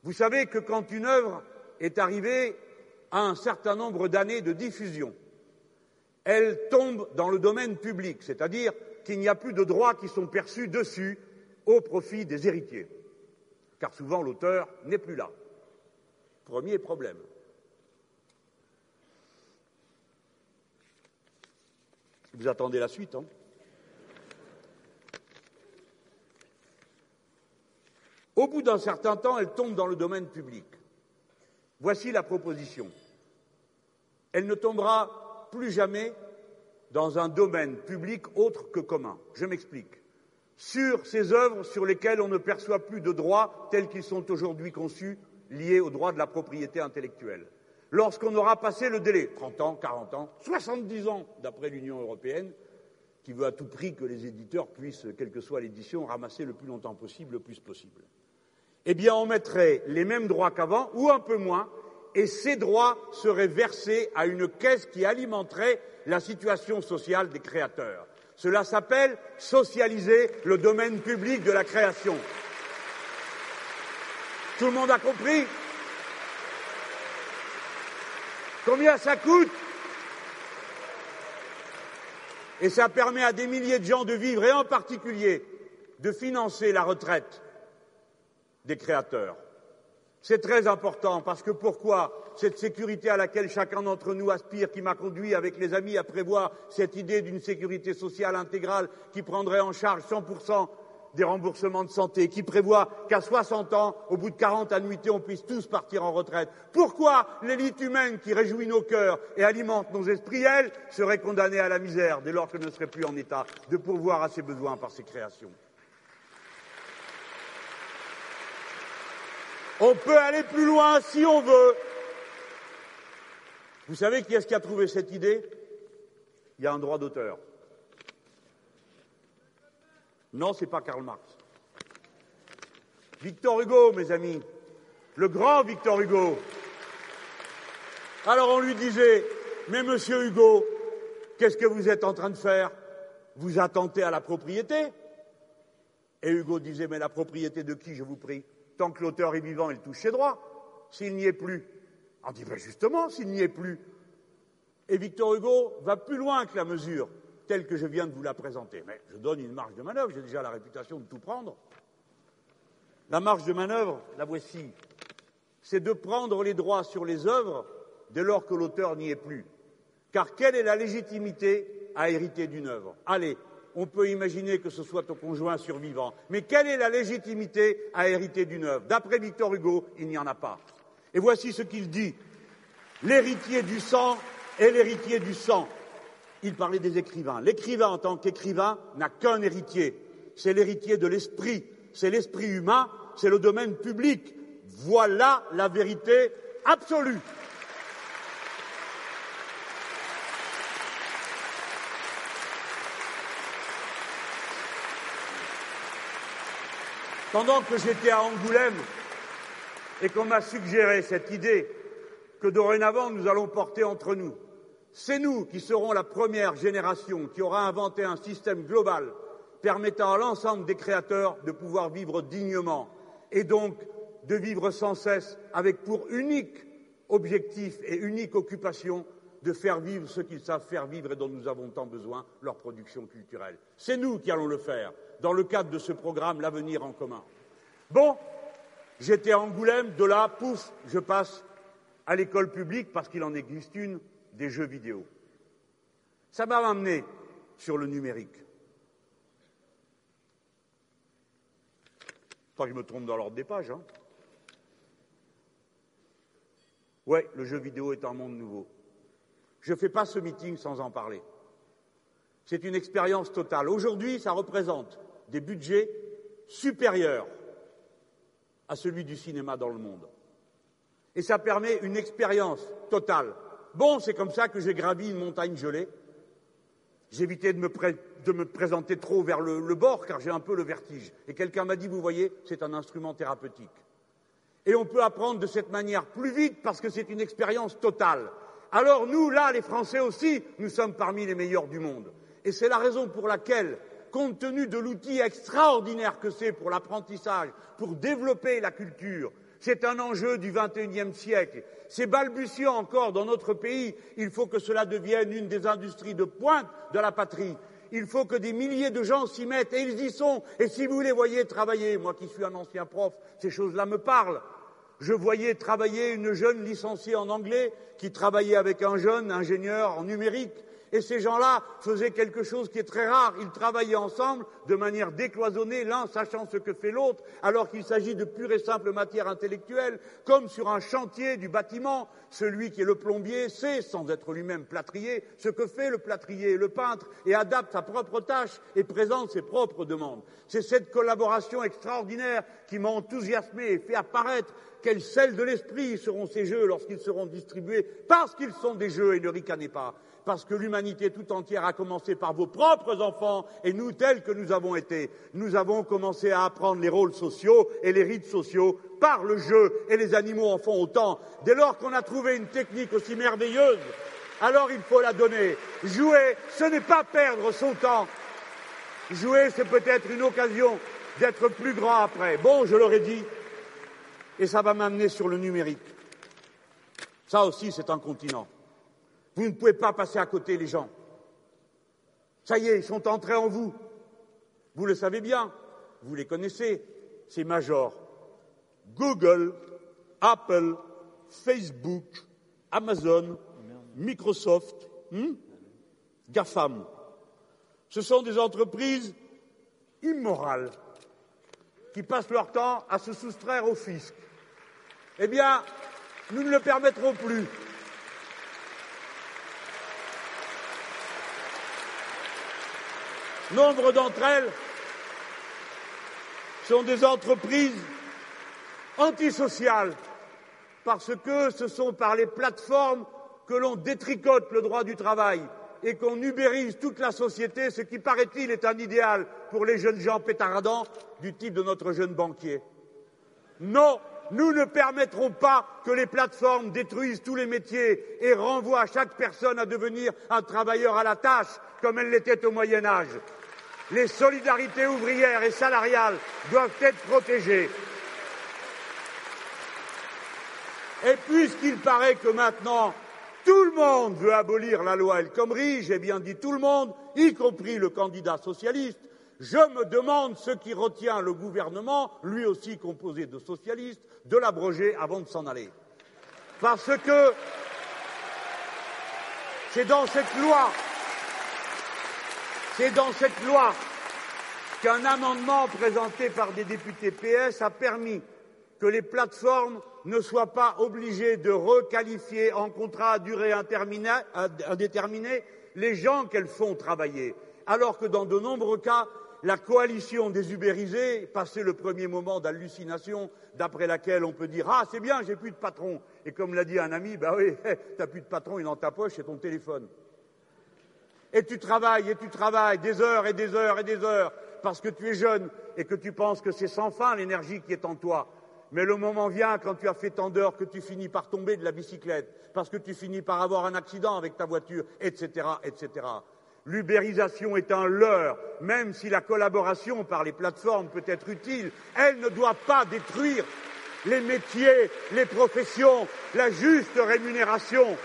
Vous savez que quand une œuvre est arrivée à un certain nombre d'années de diffusion, elle tombe dans le domaine public, c'est-à-dire qu'il n'y a plus de droits qui sont perçus dessus au profit des héritiers, car souvent l'auteur n'est plus là. Premier problème. Vous attendez la suite, hein? Au bout d'un certain temps, elle tombe dans le domaine public. Voici la proposition. Elle ne tombera plus jamais dans un domaine public autre que commun. Je m'explique. Sur ces œuvres sur lesquelles on ne perçoit plus de droits tels qu'ils sont aujourd'hui conçus, liés aux droits de la propriété intellectuelle. Lorsqu'on aura passé le délai, 30 ans, 40 ans, 70 ans, d'après l'Union européenne, qui veut à tout prix que les éditeurs puissent, quelle que soit l'édition, ramasser le plus longtemps possible, le plus possible eh bien, on mettrait les mêmes droits qu'avant, ou un peu moins, et ces droits seraient versés à une caisse qui alimenterait la situation sociale des créateurs. Cela s'appelle socialiser le domaine public de la création. Tout le monde a compris? Combien ça coûte? Et ça permet à des milliers de gens de vivre, et en particulier de financer la retraite des créateurs. C'est très important parce que pourquoi cette sécurité à laquelle chacun d'entre nous aspire, qui m'a conduit avec les amis à prévoir cette idée d'une sécurité sociale intégrale qui prendrait en charge 100% des remboursements de santé, qui prévoit qu'à 60 ans, au bout de 40 annuités, on puisse tous partir en retraite. Pourquoi l'élite humaine qui réjouit nos cœurs et alimente nos esprits, elle, serait condamnée à la misère dès lors qu'elle ne serait plus en état de pourvoir à ses besoins par ses créations? On peut aller plus loin si on veut. Vous savez qui est-ce qui a trouvé cette idée? Il y a un droit d'auteur. Non, c'est pas Karl Marx. Victor Hugo, mes amis, le grand Victor Hugo. Alors on lui disait, mais monsieur Hugo, qu'est-ce que vous êtes en train de faire? Vous attentez à la propriété? Et Hugo disait, mais la propriété de qui, je vous prie? Tant que l'auteur est vivant, il touche ses droits. S'il n'y est plus, on dit ben justement, s'il n'y est plus. Et Victor Hugo va plus loin que la mesure telle que je viens de vous la présenter. Mais je donne une marge de manœuvre, j'ai déjà la réputation de tout prendre. La marge de manœuvre, la voici. C'est de prendre les droits sur les œuvres dès lors que l'auteur n'y est plus. Car quelle est la légitimité à hériter d'une œuvre? Allez, on peut imaginer que ce soit au conjoint survivant. Mais quelle est la légitimité à hériter d'une œuvre? D'après Victor Hugo, il n'y en a pas. Et voici ce qu'il dit. L'héritier du sang est l'héritier du sang. Il parlait des écrivains. L'écrivain en tant qu'écrivain n'a qu'un héritier. C'est l'héritier de l'esprit. C'est l'esprit humain. C'est le domaine public. Voilà la vérité absolue. Pendant que j'étais à Angoulême et qu'on m'a suggéré cette idée que dorénavant nous allons porter entre nous, c'est nous qui serons la première génération qui aura inventé un système global permettant à l'ensemble des créateurs de pouvoir vivre dignement et donc de vivre sans cesse avec pour unique objectif et unique occupation de faire vivre ce qu'ils savent faire vivre et dont nous avons tant besoin, leur production culturelle. C'est nous qui allons le faire dans le cadre de ce programme L'avenir en commun. Bon, j'étais à Angoulême, de là, pouf, je passe à l'école publique parce qu'il en existe une, des jeux vidéo. Ça m'a amené sur le numérique. Pas que je me trompe dans l'ordre des pages. Hein. Ouais, le jeu vidéo est un monde nouveau. Je ne fais pas ce meeting sans en parler. C'est une expérience totale. Aujourd'hui, ça représente des budgets supérieurs à celui du cinéma dans le monde. Et ça permet une expérience totale. Bon, c'est comme ça que j'ai gravi une montagne gelée. J'évitais de de me, présenter trop vers le, le bord car j'ai un peu le vertige. Et quelqu'un m'a dit, vous voyez, c'est un instrument thérapeutique. Et on peut apprendre de cette manière plus vite parce que c'est une expérience totale. Alors nous, là, les Français aussi, nous sommes parmi les meilleurs du monde. Et c'est la raison pour laquelle, compte tenu de l'outil extraordinaire que c'est pour l'apprentissage, pour développer la culture, c'est un enjeu du XXIe siècle. C'est balbutiant encore dans notre pays. Il faut que cela devienne une des industries de pointe de la patrie. Il faut que des milliers de gens s'y mettent, et ils y sont. Et si vous les voyez travailler, moi qui suis un ancien prof, ces choses-là me parlent. Je voyais travailler une jeune licenciée en anglais qui travaillait avec un jeune ingénieur en numérique et ces gens-là faisaient quelque chose qui est très rare. Ils travaillaient ensemble de manière décloisonnée, l'un sachant ce que fait l'autre, alors qu'il s'agit de pure et simple matière intellectuelle, comme sur un chantier du bâtiment. Celui qui est le plombier sait, sans être lui-même plâtrier, ce que fait le plâtrier et le peintre, et adapte sa propre tâche et présente ses propres demandes. C'est cette collaboration extraordinaire qui m'a enthousiasmé et fait apparaître quel sel de l'esprit seront ces jeux lorsqu'ils seront distribués, parce qu'ils sont des jeux et ne ricanez pas parce que l'humanité tout entière a commencé par vos propres enfants et nous tels que nous avons été. Nous avons commencé à apprendre les rôles sociaux et les rites sociaux par le jeu et les animaux en font autant. Dès lors qu'on a trouvé une technique aussi merveilleuse, alors il faut la donner. Jouer, ce n'est pas perdre son temps. Jouer, c'est peut-être une occasion d'être plus grand après. Bon, je l'aurais dit, et ça va m'amener sur le numérique. Ça aussi, c'est un continent. Vous ne pouvez pas passer à côté les gens. Ça y est, ils sont entrés en vous. Vous le savez bien, vous les connaissez, ces majors. Google, Apple, Facebook, Amazon, Microsoft, hmm? GAFAM. Ce sont des entreprises immorales qui passent leur temps à se soustraire au fisc. Eh bien, nous ne le permettrons plus. Nombre d'entre elles sont des entreprises antisociales parce que ce sont par les plateformes que l'on détricote le droit du travail et qu'on ubérise toute la société, ce qui, paraît-il, est un idéal pour les jeunes gens pétaradants du type de notre jeune banquier. Non, nous ne permettrons pas que les plateformes détruisent tous les métiers et renvoient chaque personne à devenir un travailleur à la tâche comme elle l'était au Moyen Âge les solidarités ouvrières et salariales doivent être protégées. Et puisqu'il paraît que maintenant tout le monde veut abolir la loi El Khomri, j'ai bien dit tout le monde, y compris le candidat socialiste, je me demande ce qui retient le gouvernement, lui aussi composé de socialistes, de l'abroger avant de s'en aller. Parce que c'est dans cette loi c'est dans cette loi qu'un amendement présenté par des députés PS a permis que les plateformes ne soient pas obligées de requalifier en contrat à durée indéterminée les gens qu'elles font travailler, alors que dans de nombreux cas, la coalition des ubérisés passait le premier moment d'hallucination d'après laquelle on peut dire Ah, c'est bien, j'ai plus de patron. Et comme l'a dit un ami, bah oui, t'as plus de patron, il est dans ta poche, c'est ton téléphone. Et tu travailles, et tu travailles des heures et des heures et des heures, parce que tu es jeune et que tu penses que c'est sans fin l'énergie qui est en toi. Mais le moment vient quand tu as fait tant d'heures que tu finis par tomber de la bicyclette, parce que tu finis par avoir un accident avec ta voiture, etc., etc. L'ubérisation est un leurre, même si la collaboration par les plateformes peut être utile, elle ne doit pas détruire les métiers, les professions, la juste rémunération,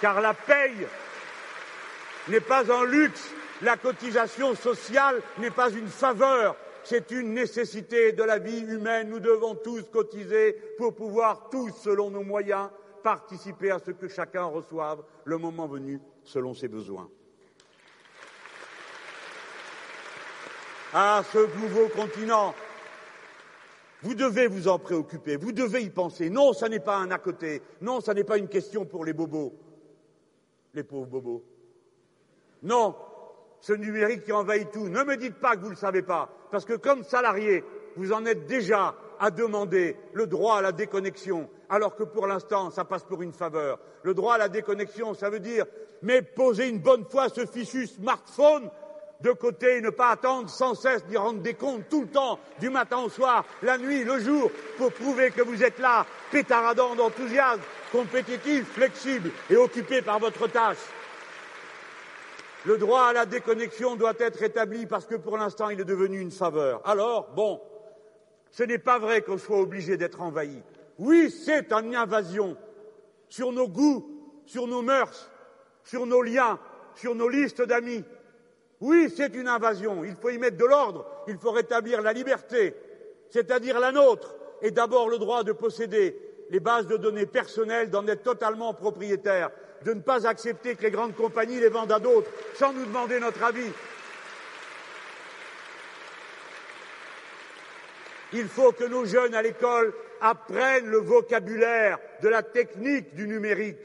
car la paye n'est pas un luxe, la cotisation sociale n'est pas une faveur, c'est une nécessité de la vie humaine. Nous devons tous cotiser pour pouvoir tous, selon nos moyens, participer à ce que chacun reçoive, le moment venu, selon ses besoins. À ce nouveau continent, vous devez vous en préoccuper, vous devez y penser. Non, ça n'est pas un à côté. Non, ça n'est pas une question pour les bobos, les pauvres bobos. Non, ce numérique qui envahit tout. Ne me dites pas que vous ne le savez pas, parce que comme salarié, vous en êtes déjà à demander le droit à la déconnexion, alors que pour l'instant, ça passe pour une faveur. Le droit à la déconnexion, ça veut dire, mais poser une bonne fois ce fichu smartphone de côté ne pas attendre sans cesse d'y rendre des comptes tout le temps, du matin au soir, la nuit, le jour, pour prouver que vous êtes là, pétaradant d'enthousiasme, compétitif, flexible et occupé par votre tâche. Le droit à la déconnexion doit être établi parce que pour l'instant il est devenu une faveur. Alors, bon, ce n'est pas vrai qu'on soit obligé d'être envahi. Oui, c'est une invasion sur nos goûts, sur nos mœurs, sur nos liens, sur nos listes d'amis. Oui, c'est une invasion. Il faut y mettre de l'ordre. Il faut rétablir la liberté, c'est-à-dire la nôtre, et d'abord le droit de posséder les bases de données personnelles, d'en être totalement propriétaire, de ne pas accepter que les grandes compagnies les vendent à d'autres sans nous demander notre avis. Il faut que nos jeunes à l'école apprennent le vocabulaire de la technique du numérique,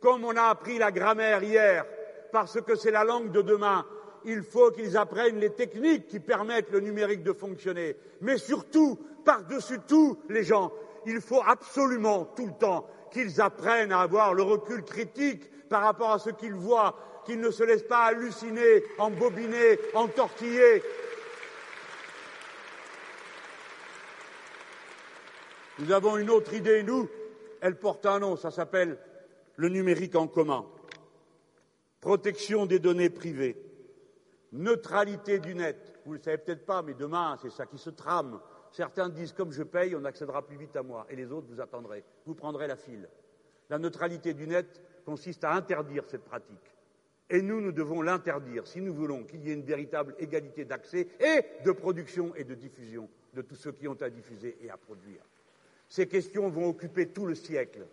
comme on a appris la grammaire hier, parce que c'est la langue de demain. Il faut qu'ils apprennent les techniques qui permettent le numérique de fonctionner. Mais surtout, par-dessus tout, les gens, il faut absolument tout le temps qu'ils apprennent à avoir le recul critique par rapport à ce qu'ils voient, qu'ils ne se laissent pas halluciner, embobiner, entortiller. Nous avons une autre idée, nous, elle porte un nom, ça s'appelle le numérique en commun. Protection des données privées, neutralité du net. Vous ne le savez peut-être pas, mais demain, c'est ça qui se trame. Certains disent comme je paye, on accédera plus vite à moi, et les autres, vous attendrez, vous prendrez la file. La neutralité du net consiste à interdire cette pratique. Et nous, nous devons l'interdire si nous voulons qu'il y ait une véritable égalité d'accès et de production et de diffusion de tous ceux qui ont à diffuser et à produire. Ces questions vont occuper tout le siècle.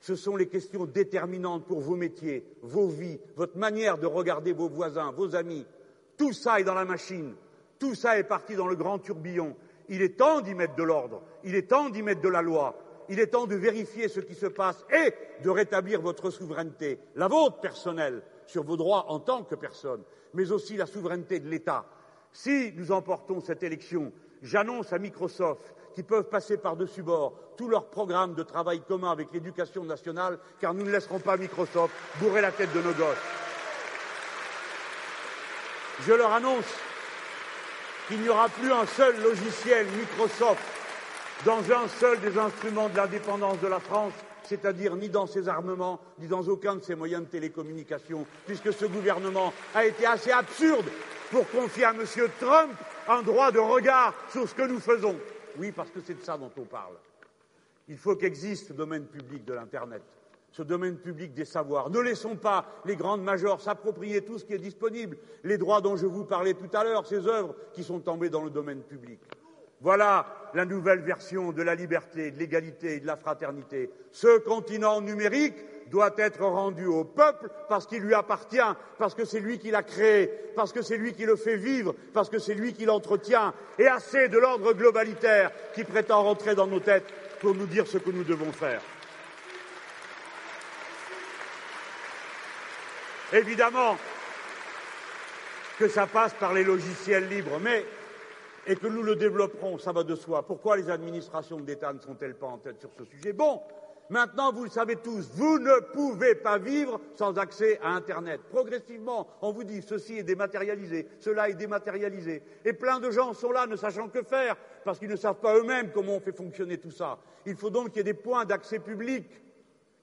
Ce sont les questions déterminantes pour vos métiers, vos vies, votre manière de regarder vos voisins, vos amis. Tout ça est dans la machine. Tout ça est parti dans le grand tourbillon. Il est temps d'y mettre de l'ordre, il est temps d'y mettre de la loi, il est temps de vérifier ce qui se passe et de rétablir votre souveraineté, la vôtre personnelle, sur vos droits en tant que personne, mais aussi la souveraineté de l'État. Si nous emportons cette élection, j'annonce à Microsoft qu'ils peuvent passer par-dessus bord tous leurs programmes de travail commun avec l'éducation nationale, car nous ne laisserons pas Microsoft bourrer la tête de nos gosses. Je leur annonce qu'il n'y aura plus un seul logiciel Microsoft dans un seul des instruments de l'indépendance de la France, c'est-à-dire ni dans ses armements, ni dans aucun de ses moyens de télécommunication, puisque ce gouvernement a été assez absurde pour confier à M. Trump un droit de regard sur ce que nous faisons. Oui, parce que c'est de ça dont on parle. Il faut qu'existe ce domaine public de l'Internet ce domaine public des savoirs. Ne laissons pas les grandes majors s'approprier tout ce qui est disponible, les droits dont je vous parlais tout à l'heure, ces œuvres qui sont tombées dans le domaine public. Voilà la nouvelle version de la liberté, de l'égalité et de la fraternité. Ce continent numérique doit être rendu au peuple parce qu'il lui appartient, parce que c'est lui qui l'a créé, parce que c'est lui qui le fait vivre, parce que c'est lui qui l'entretient, et assez de l'ordre globalitaire qui prétend rentrer dans nos têtes pour nous dire ce que nous devons faire. Évidemment que ça passe par les logiciels libres, mais et que nous le développerons, ça va de soi. Pourquoi les administrations d'État ne sont-elles pas en tête sur ce sujet? Bon, maintenant vous le savez tous, vous ne pouvez pas vivre sans accès à Internet. Progressivement, on vous dit ceci est dématérialisé, cela est dématérialisé. Et plein de gens sont là ne sachant que faire, parce qu'ils ne savent pas eux-mêmes comment on fait fonctionner tout ça. Il faut donc qu'il y ait des points d'accès public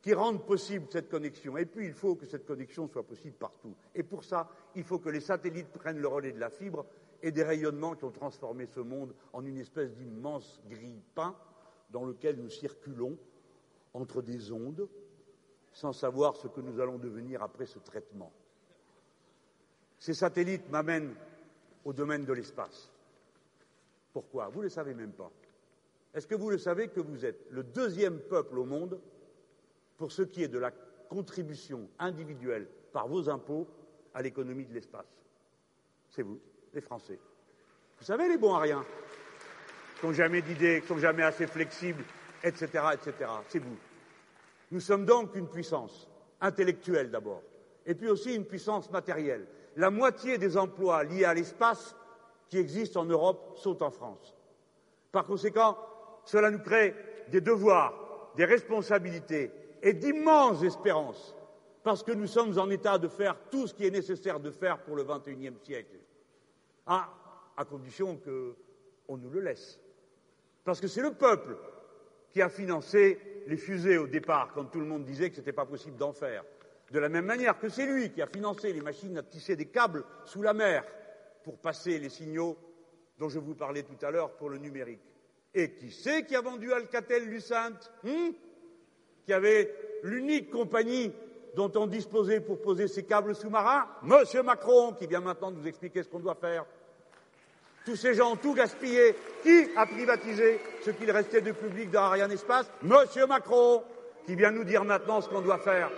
qui rendent possible cette connexion. Et puis, il faut que cette connexion soit possible partout. Et pour ça, il faut que les satellites prennent le relais de la fibre et des rayonnements qui ont transformé ce monde en une espèce d'immense grille-pain dans lequel nous circulons entre des ondes sans savoir ce que nous allons devenir après ce traitement. Ces satellites m'amènent au domaine de l'espace. Pourquoi? Vous ne le savez même pas. Est-ce que vous le savez que vous êtes le deuxième peuple au monde pour ce qui est de la contribution individuelle par vos impôts à l'économie de l'espace. C'est vous, les Français. Vous savez, les bons à rien, qui n'ont jamais d'idées, qui sont jamais assez flexibles, etc., etc. C'est vous. Nous sommes donc une puissance intellectuelle d'abord, et puis aussi une puissance matérielle. La moitié des emplois liés à l'espace qui existent en Europe sont en France. Par conséquent, cela nous crée des devoirs, des responsabilités et d'immenses espérances, parce que nous sommes en état de faire tout ce qui est nécessaire de faire pour le XXIe siècle. Ah, à condition qu'on nous le laisse. Parce que c'est le peuple qui a financé les fusées au départ, quand tout le monde disait que ce n'était pas possible d'en faire. De la même manière que c'est lui qui a financé les machines à tisser des câbles sous la mer pour passer les signaux dont je vous parlais tout à l'heure pour le numérique. Et qui c'est qui a vendu Alcatel-Lucent? Hmm? Qui avait l'unique compagnie dont on disposait pour poser ces câbles sous-marins Monsieur Macron, qui vient maintenant nous expliquer ce qu'on doit faire. Tous ces gens ont tout gaspillé. Qui a privatisé ce qu'il restait de public dans Ariane Espace? Monsieur Macron, qui vient nous dire maintenant ce qu'on doit faire.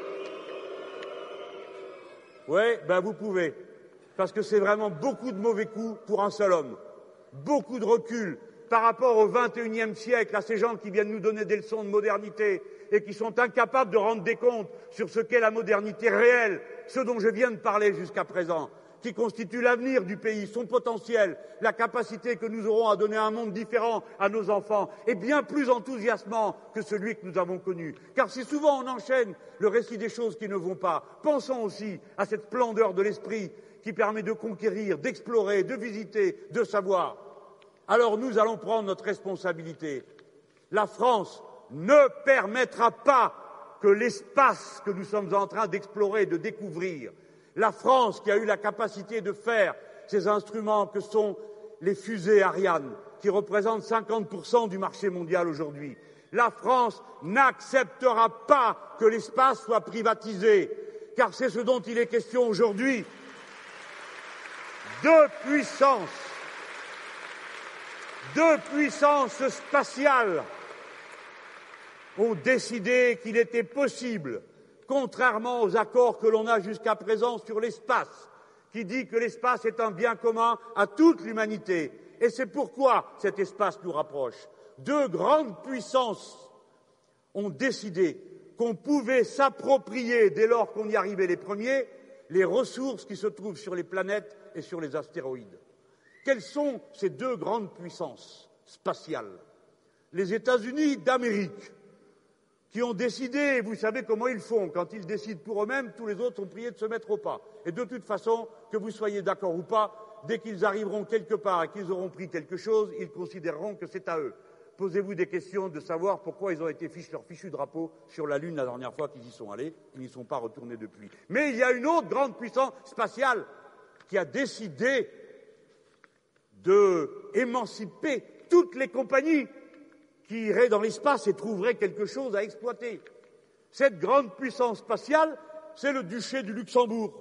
Oui, ben vous pouvez. Parce que c'est vraiment beaucoup de mauvais coups pour un seul homme. Beaucoup de recul par rapport au XXIe siècle, à ces gens qui viennent nous donner des leçons de modernité et qui sont incapables de rendre des comptes sur ce qu'est la modernité réelle, ce dont je viens de parler jusqu'à présent qui constitue l'avenir du pays, son potentiel, la capacité que nous aurons à donner un monde différent à nos enfants, est bien plus enthousiasmant que celui que nous avons connu. Car si souvent on enchaîne le récit des choses qui ne vont pas, pensons aussi à cette splendeur de l'esprit qui permet de conquérir, d'explorer, de visiter, de savoir. Alors nous allons prendre notre responsabilité. La France ne permettra pas que l'espace que nous sommes en train d'explorer, de découvrir, la France, qui a eu la capacité de faire ces instruments que sont les fusées Ariane, qui représentent 50% du marché mondial aujourd'hui. La France n'acceptera pas que l'espace soit privatisé, car c'est ce dont il est question aujourd'hui. Deux puissances, deux puissances spatiales ont décidé qu'il était possible contrairement aux accords que l'on a jusqu'à présent sur l'espace, qui dit que l'espace est un bien commun à toute l'humanité. Et c'est pourquoi cet espace nous rapproche. Deux grandes puissances ont décidé qu'on pouvait s'approprier, dès lors qu'on y arrivait les premiers, les ressources qui se trouvent sur les planètes et sur les astéroïdes. Quelles sont ces deux grandes puissances spatiales? Les États-Unis d'Amérique, qui ont décidé, vous savez comment ils font, quand ils décident pour eux-mêmes, tous les autres ont prié de se mettre au pas. Et de toute façon, que vous soyez d'accord ou pas, dès qu'ils arriveront quelque part et qu'ils auront pris quelque chose, ils considéreront que c'est à eux. Posez-vous des questions de savoir pourquoi ils ont été fichus leur fichu drapeau sur la Lune la dernière fois qu'ils y sont allés. Ils n'y sont pas retournés depuis. Mais il y a une autre grande puissance spatiale qui a décidé de émanciper toutes les compagnies qui irait dans l'espace et trouverait quelque chose à exploiter. Cette grande puissance spatiale, c'est le duché du Luxembourg.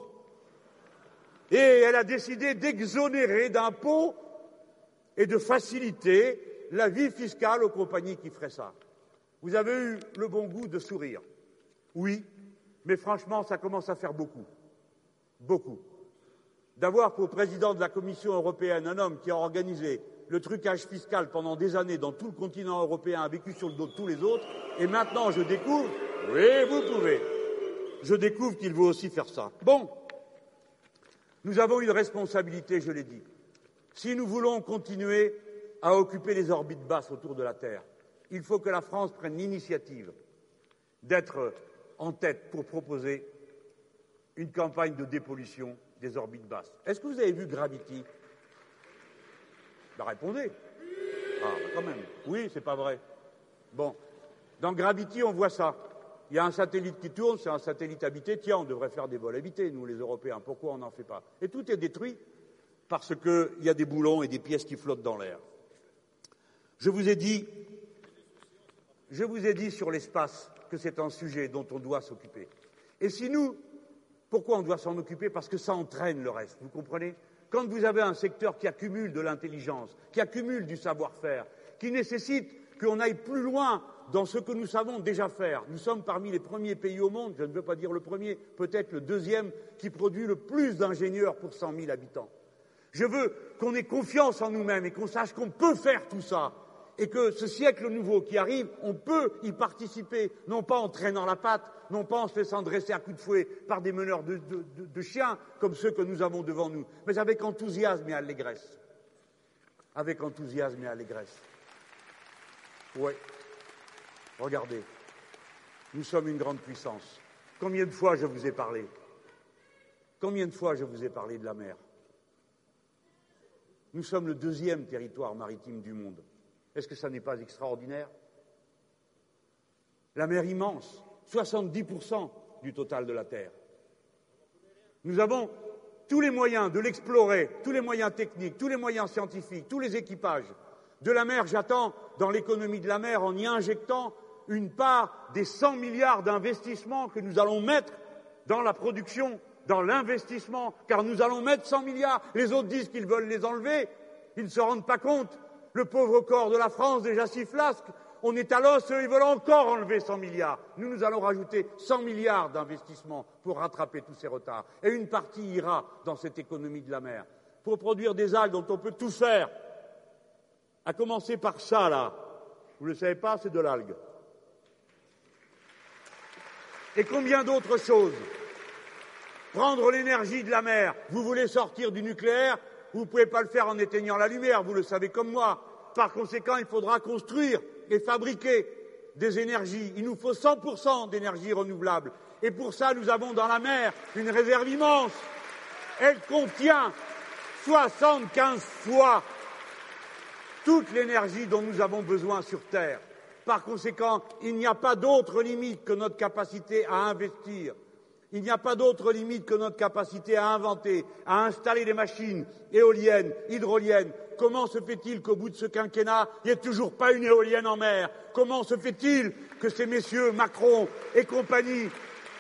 Et elle a décidé d'exonérer d'impôts et de faciliter la vie fiscale aux compagnies qui feraient ça. Vous avez eu le bon goût de sourire. Oui, mais franchement, ça commence à faire beaucoup. Beaucoup. D'avoir pour président de la Commission européenne un homme qui a organisé le trucage fiscal pendant des années dans tout le continent européen a vécu sur le dos de tous les autres, et maintenant je découvre, oui, vous pouvez, je découvre qu'il veut aussi faire ça. Bon, nous avons une responsabilité, je l'ai dit. Si nous voulons continuer à occuper les orbites basses autour de la Terre, il faut que la France prenne l'initiative d'être en tête pour proposer une campagne de dépollution des orbites basses. Est-ce que vous avez vu Gravity? Bah, répondez. Ah, bah, quand même. Oui, c'est pas vrai. Bon. Dans Gravity, on voit ça. Il y a un satellite qui tourne, c'est un satellite habité. Tiens, on devrait faire des vols habités, nous, les Européens. Pourquoi on n'en fait pas? Et tout est détruit parce qu'il y a des boulons et des pièces qui flottent dans l'air. Je vous ai dit, je vous ai dit sur l'espace que c'est un sujet dont on doit s'occuper. Et si nous, pourquoi on doit s'en occuper? Parce que ça entraîne le reste, vous comprenez? Quand vous avez un secteur qui accumule de l'intelligence, qui accumule du savoir-faire, qui nécessite qu'on aille plus loin dans ce que nous savons déjà faire. Nous sommes parmi les premiers pays au monde, je ne veux pas dire le premier, peut-être le deuxième, qui produit le plus d'ingénieurs pour cent mille habitants. Je veux qu'on ait confiance en nous-mêmes et qu'on sache qu'on peut faire tout ça et que ce siècle nouveau qui arrive, on peut y participer, non pas en traînant la patte, non pas en se laissant dresser à coups de fouet par des meneurs de, chiens comme ceux que nous avons devant nous, mais avec enthousiasme et allégresse. Avec enthousiasme et allégresse. Oui. Regardez, nous sommes une grande puissance. Combien de fois je vous ai parlé? Combien de fois je vous ai parlé de la mer? Nous sommes le deuxième territoire maritime du monde. Est-ce que ça n'est pas extraordinaire? La mer immense, 70% du total de la Terre. Nous avons tous les moyens de l'explorer, tous les moyens techniques, tous les moyens scientifiques, tous les équipages. De la mer, j'attends dans l'économie de la mer en y injectant une part des 100 milliards d'investissements que nous allons mettre dans la production, dans l'investissement, car nous allons mettre 100 milliards. Les autres disent qu'ils veulent les enlever. Ils ne se rendent pas compte. Le pauvre corps de la France, déjà si flasque, on est à l'os, eux, ils veulent encore enlever 100 milliards. Nous, nous allons rajouter 100 milliards d'investissements pour rattraper tous ces retards. Et une partie ira dans cette économie de la mer pour produire des algues dont on peut tout faire. À commencer par ça, là. Vous ne le savez pas, c'est de l'algue. Et combien d'autres choses? Prendre l'énergie de la mer. Vous voulez sortir du nucléaire? Vous ne pouvez pas le faire en éteignant la lumière, vous le savez comme moi. Par conséquent, il faudra construire et fabriquer des énergies. Il nous faut 100% d'énergie renouvelable. Et pour ça, nous avons dans la mer une réserve immense. Elle contient 75 fois toute l'énergie dont nous avons besoin sur Terre. Par conséquent, il n'y a pas d'autre limite que notre capacité à investir. Il n'y a pas d'autre limite que notre capacité à inventer, à installer des machines éoliennes, hydroliennes. Comment se fait-il qu'au bout de ce quinquennat, il n'y ait toujours pas une éolienne en mer? Comment se fait-il que ces messieurs Macron et compagnie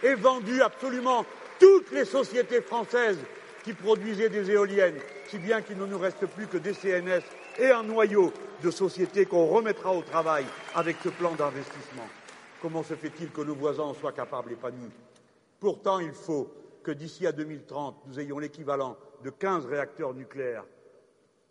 aient vendu absolument toutes les sociétés françaises qui produisaient des éoliennes, si bien qu'il ne nous reste plus que des CNS et un noyau de sociétés qu'on remettra au travail avec ce plan d'investissement? Comment se fait-il que nos voisins en soient capables et pas nous? Pourtant, il faut que d'ici à 2030, nous ayons l'équivalent de 15 réacteurs nucléaires,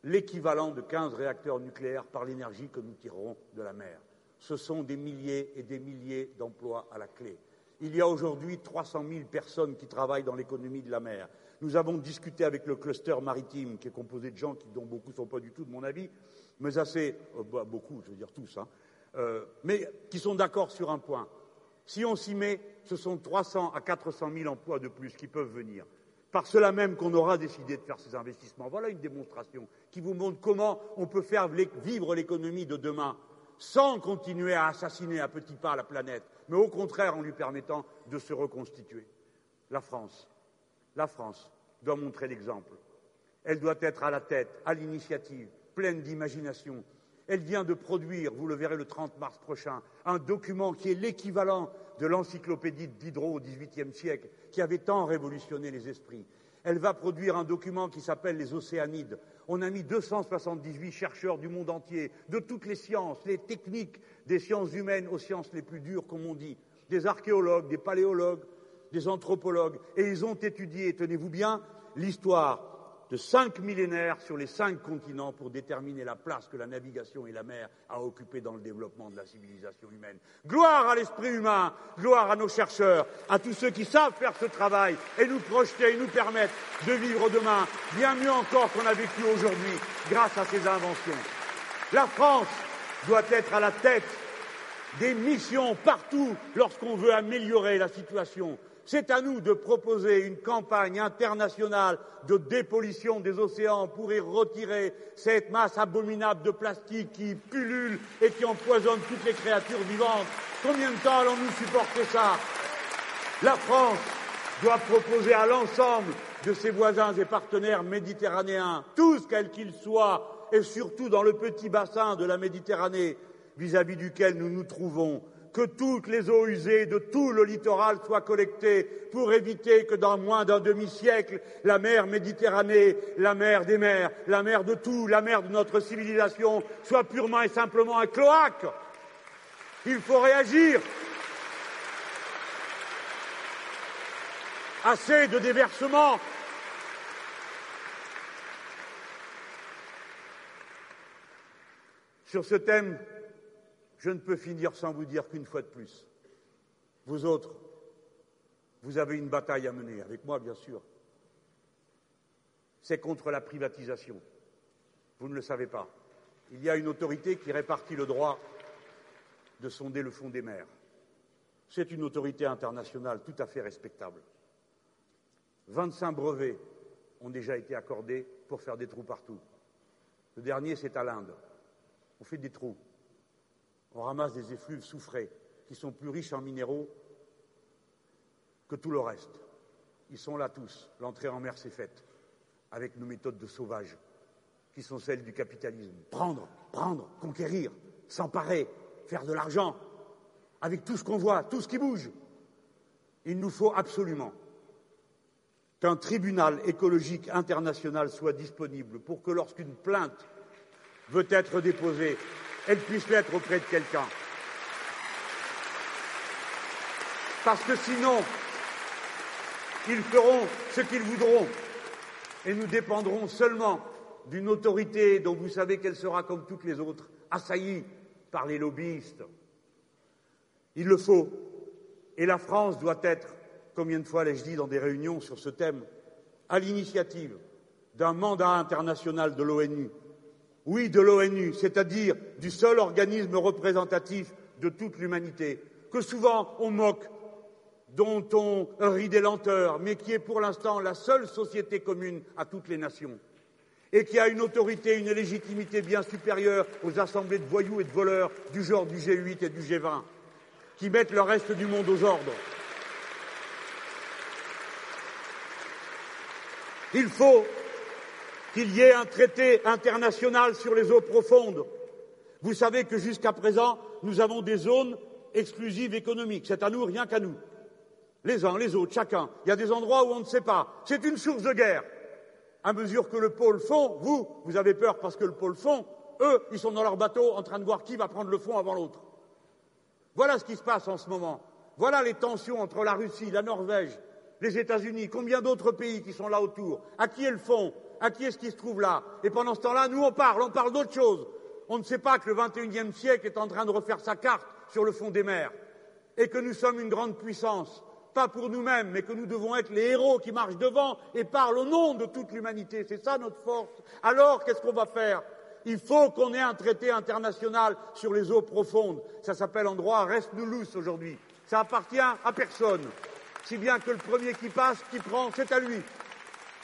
l'équivalent de 15 réacteurs nucléaires par l'énergie que nous tirerons de la mer. Ce sont des milliers et des milliers d'emplois à la clé. Il y a aujourd'hui 300 000 personnes qui travaillent dans l'économie de la mer. Nous avons discuté avec le cluster maritime, qui est composé de gens dont beaucoup ne sont pas du tout de mon avis, mais assez, euh, bah, beaucoup, je veux dire tous, hein, euh, mais qui sont d'accord sur un point. Si on s'y met, ce sont 300 à 400 000 emplois de plus qui peuvent venir. Par cela même qu'on aura décidé de faire ces investissements. Voilà une démonstration qui vous montre comment on peut faire vivre l'économie de demain sans continuer à assassiner à petits pas la planète, mais au contraire en lui permettant de se reconstituer. La France, la France doit montrer l'exemple. Elle doit être à la tête, à l'initiative, pleine d'imagination. Elle vient de produire, vous le verrez le 30 mars prochain, un document qui est l'équivalent de l'encyclopédie Diderot au XVIIIe siècle, qui avait tant révolutionné les esprits. Elle va produire un document qui s'appelle les Océanides. On a mis 278 chercheurs du monde entier, de toutes les sciences, les techniques, des sciences humaines aux sciences les plus dures, comme on dit, des archéologues, des paléologues, des anthropologues, et ils ont étudié, tenez-vous bien, l'histoire de cinq millénaires sur les cinq continents pour déterminer la place que la navigation et la mer a occupée dans le développement de la civilisation humaine. Gloire à l'esprit humain, gloire à nos chercheurs, à tous ceux qui savent faire ce travail et nous projeter et nous permettre de vivre demain bien mieux encore qu'on a vécu aujourd'hui grâce à ces inventions. La France doit être à la tête des missions partout lorsqu'on veut améliorer la situation c'est à nous de proposer une campagne internationale de dépollution des océans pour y retirer cette masse abominable de plastique qui pullule et qui empoisonne toutes les créatures vivantes. Combien de temps allons-nous supporter ça? La France doit proposer à l'ensemble de ses voisins et partenaires méditerranéens, tous quels qu'ils soient, et surtout dans le petit bassin de la Méditerranée vis-à-vis duquel nous nous trouvons, que toutes les eaux usées de tout le littoral soient collectées pour éviter que dans moins d'un demi-siècle, la mer Méditerranée, la mer des mers, la mer de tout, la mer de notre civilisation soit purement et simplement un cloaque. Il faut réagir. Assez de déversement. Sur ce thème, je ne peux finir sans vous dire qu'une fois de plus, vous autres, vous avez une bataille à mener, avec moi bien sûr. C'est contre la privatisation. Vous ne le savez pas. Il y a une autorité qui répartit le droit de sonder le fond des mers. C'est une autorité internationale tout à fait respectable. 25 brevets ont déjà été accordés pour faire des trous partout. Le dernier, c'est à l'Inde. On fait des trous. On ramasse des effluves soufrés qui sont plus riches en minéraux que tout le reste. Ils sont là tous. L'entrée en mer s'est faite avec nos méthodes de sauvage qui sont celles du capitalisme. Prendre, prendre, conquérir, s'emparer, faire de l'argent avec tout ce qu'on voit, tout ce qui bouge. Il nous faut absolument qu'un tribunal écologique international soit disponible pour que lorsqu'une plainte veut être déposée, elle puisse l'être auprès de quelqu'un. Parce que sinon, ils feront ce qu'ils voudront et nous dépendrons seulement d'une autorité dont vous savez qu'elle sera comme toutes les autres, assaillie par les lobbyistes. Il le faut. Et la France doit être Combien de fois l'ai-je dit dans des réunions sur ce thème À l'initiative d'un mandat international de l'ONU. Oui, de l'ONU, c'est-à-dire du seul organisme représentatif de toute l'humanité, que souvent on moque, dont on rit des lenteurs, mais qui est pour l'instant la seule société commune à toutes les nations, et qui a une autorité, une légitimité bien supérieure aux assemblées de voyous et de voleurs du genre du G8 et du G20, qui mettent le reste du monde aux ordres. Il faut qu'il y ait un traité international sur les eaux profondes. Vous savez que jusqu'à présent, nous avons des zones exclusives économiques. C'est à nous, rien qu'à nous. Les uns, les autres, chacun. Il y a des endroits où on ne sait pas. C'est une source de guerre. À mesure que le pôle fond, vous, vous avez peur parce que le pôle fond, eux, ils sont dans leur bateau en train de voir qui va prendre le fond avant l'autre. Voilà ce qui se passe en ce moment. Voilà les tensions entre la Russie, la Norvège, les États-Unis, combien d'autres pays qui sont là autour À qui est le fond? À qui est-ce qui se trouve là? Et pendant ce temps-là, nous, on parle, on parle d'autre chose. On ne sait pas que le XXIe siècle est en train de refaire sa carte sur le fond des mers et que nous sommes une grande puissance, pas pour nous-mêmes, mais que nous devons être les héros qui marchent devant et parlent au nom de toute l'humanité. C'est ça notre force. Alors, qu'est-ce qu'on va faire? Il faut qu'on ait un traité international sur les eaux profondes. Ça s'appelle en droit reste nous aujourd'hui. Ça appartient à personne si bien que le premier qui passe, qui prend, c'est à lui.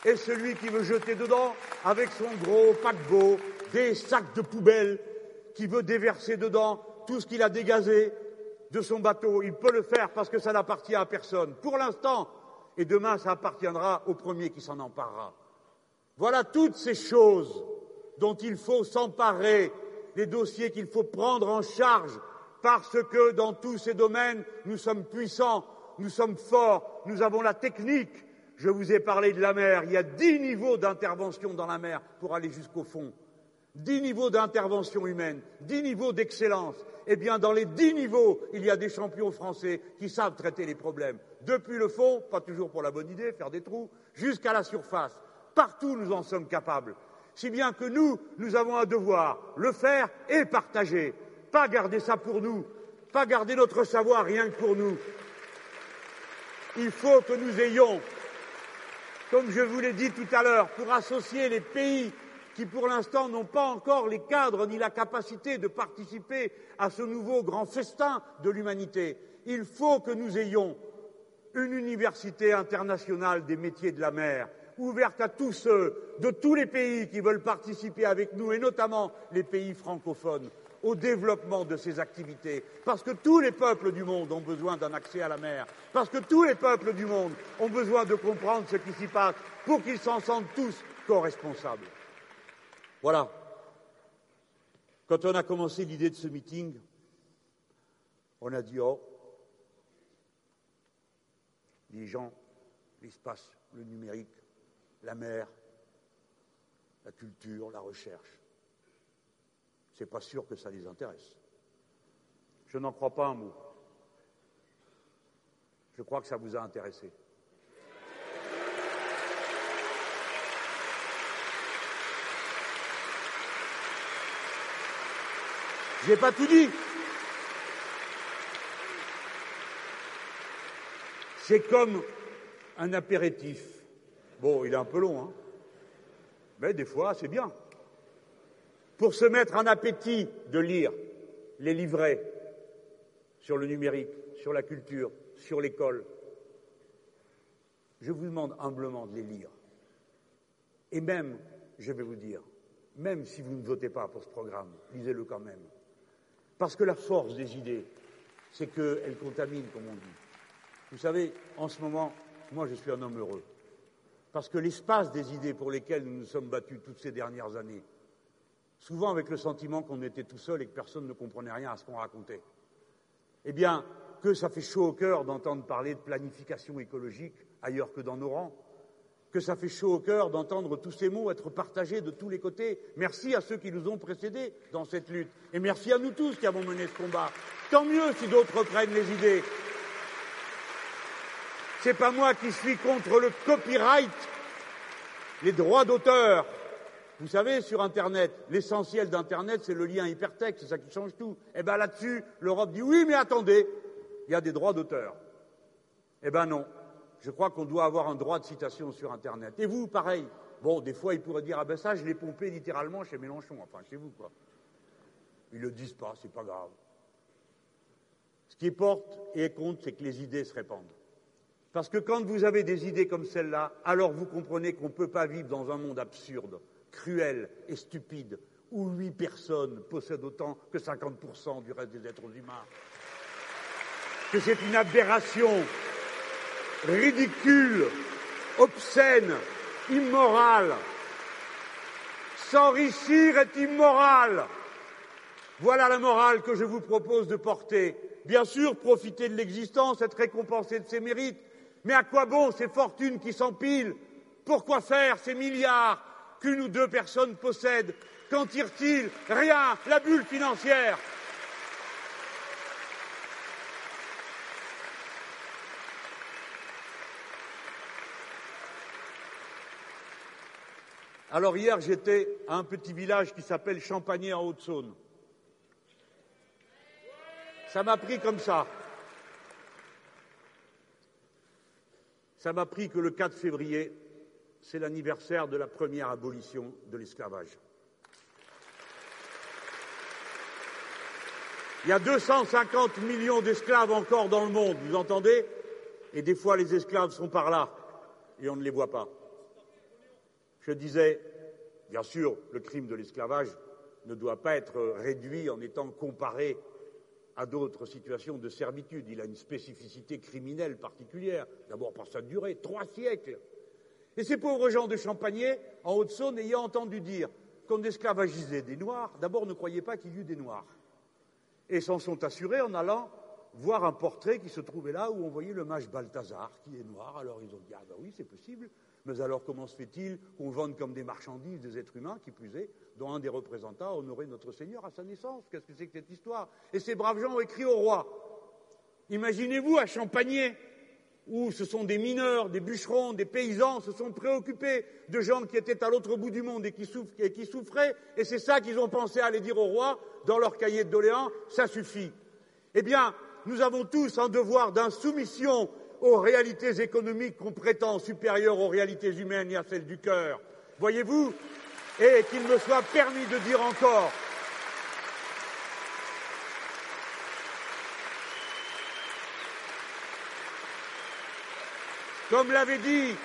Et celui qui veut jeter dedans, avec son gros paquebot, des sacs de poubelle, qui veut déverser dedans tout ce qu'il a dégazé de son bateau, il peut le faire parce que ça n'appartient à personne. Pour l'instant, et demain, ça appartiendra au premier qui s'en emparera. Voilà toutes ces choses dont il faut s'emparer, des dossiers qu'il faut prendre en charge, parce que dans tous ces domaines, nous sommes puissants, nous sommes forts, nous avons la technique. Je vous ai parlé de la mer. Il y a dix niveaux d'intervention dans la mer pour aller jusqu'au fond. Dix niveaux d'intervention humaine, dix niveaux d'excellence. Eh bien, dans les dix niveaux, il y a des champions français qui savent traiter les problèmes. Depuis le fond, pas toujours pour la bonne idée, faire des trous, jusqu'à la surface. Partout, nous en sommes capables. Si bien que nous, nous avons un devoir, le faire et partager. Pas garder ça pour nous, pas garder notre savoir rien que pour nous, il faut que nous ayons, comme je vous l'ai dit tout à l'heure, pour associer les pays qui, pour l'instant, n'ont pas encore les cadres ni la capacité de participer à ce nouveau grand festin de l'humanité, il faut que nous ayons une université internationale des métiers de la mer, ouverte à tous ceux de tous les pays qui veulent participer avec nous, et notamment les pays francophones au développement de ces activités, parce que tous les peuples du monde ont besoin d'un accès à la mer, parce que tous les peuples du monde ont besoin de comprendre ce qui s'y passe pour qu'ils s'en sentent tous co-responsables. Voilà. Quand on a commencé l'idée de ce meeting, on a dit oh, les gens, l'espace, le numérique, la mer, la culture, la recherche c'est pas sûr que ça les intéresse. Je n'en crois pas un mot. Je crois que ça vous a intéressé. Je n'ai pas tout dit. C'est comme un apéritif. Bon, il est un peu long, hein. Mais des fois, c'est bien pour se mettre en appétit de lire les livrets sur le numérique, sur la culture, sur l'école. Je vous demande humblement de les lire. Et même, je vais vous dire, même si vous ne votez pas pour ce programme, lisez-le quand même. Parce que la force des idées, c'est qu'elles contaminent, comme on dit. Vous savez, en ce moment, moi, je suis un homme heureux. Parce que l'espace des idées pour lesquelles nous nous sommes battus toutes ces dernières années, souvent avec le sentiment qu'on était tout seul et que personne ne comprenait rien à ce qu'on racontait, eh bien, que ça fait chaud au cœur d'entendre parler de planification écologique ailleurs que dans nos rangs, que ça fait chaud au cœur d'entendre tous ces mots être partagés de tous les côtés. Merci à ceux qui nous ont précédés dans cette lutte. Et merci à nous tous qui avons mené ce combat. Tant mieux si d'autres prennent les idées. C'est pas moi qui suis contre le copyright, les droits d'auteur. Vous savez, sur Internet, l'essentiel d'Internet, c'est le lien hypertexte, c'est ça qui change tout. Eh bien là-dessus, l'Europe dit oui, mais attendez, il y a des droits d'auteur. Eh bien non, je crois qu'on doit avoir un droit de citation sur Internet. Et vous, pareil. Bon, des fois, ils pourraient dire Ah ben ça, je l'ai pompé littéralement chez Mélenchon, enfin chez vous, quoi. Ils le disent pas, c'est pas grave. Ce qui porte et compte, c'est que les idées se répandent. Parce que quand vous avez des idées comme celle-là, alors vous comprenez qu'on ne peut pas vivre dans un monde absurde, cruel et stupide, où huit personnes possèdent autant que 50% du reste des êtres humains. Que c'est une aberration ridicule, obscène, immoral. S'enrichir est immoral. Voilà la morale que je vous propose de porter. Bien sûr, profiter de l'existence, être récompensé de ses mérites, mais à quoi bon ces fortunes qui s'empilent? Pourquoi faire ces milliards? Qu'une ou deux personnes possèdent Qu'en tire-t-il Rien, la bulle financière. Alors hier, j'étais à un petit village qui s'appelle Champagné en Haute-Saône. Ça m'a pris comme ça. Ça m'a pris que le 4 février, c'est l'anniversaire de la première abolition de l'esclavage. Il y a 250 millions d'esclaves encore dans le monde, vous entendez? Et des fois, les esclaves sont par là et on ne les voit pas. Je disais, bien sûr, le crime de l'esclavage ne doit pas être réduit en étant comparé à d'autres situations de servitude. Il a une spécificité criminelle particulière, d'abord par sa durée, trois siècles. Et ces pauvres gens de Champagné, en Haute-Saône, ayant entendu dire qu'on esclavagisait des Noirs, d'abord ne croyaient pas qu'il y eût des Noirs. Et s'en sont assurés en allant voir un portrait qui se trouvait là où on voyait le mage Balthazar, qui est noir. Alors ils ont dit Ah ben oui, c'est possible. Mais alors comment se fait-il qu'on vende comme des marchandises des êtres humains, qui plus est, dont un des représentants a honoré notre Seigneur à sa naissance? Qu'est-ce que c'est que cette histoire? Et ces braves gens ont écrit au roi. Imaginez-vous à Champagné, où ce sont des mineurs, des bûcherons, des paysans, se sont préoccupés de gens qui étaient à l'autre bout du monde et qui, souffraient, et c'est ça qu'ils ont pensé à aller dire au roi dans leur cahier de ça suffit. Eh bien, nous avons tous un devoir d'insoumission aux réalités économiques qu'on prétend supérieures aux réalités humaines et à celles du cœur. Voyez-vous? Et qu'il me soit permis de dire encore Comme l'avait dit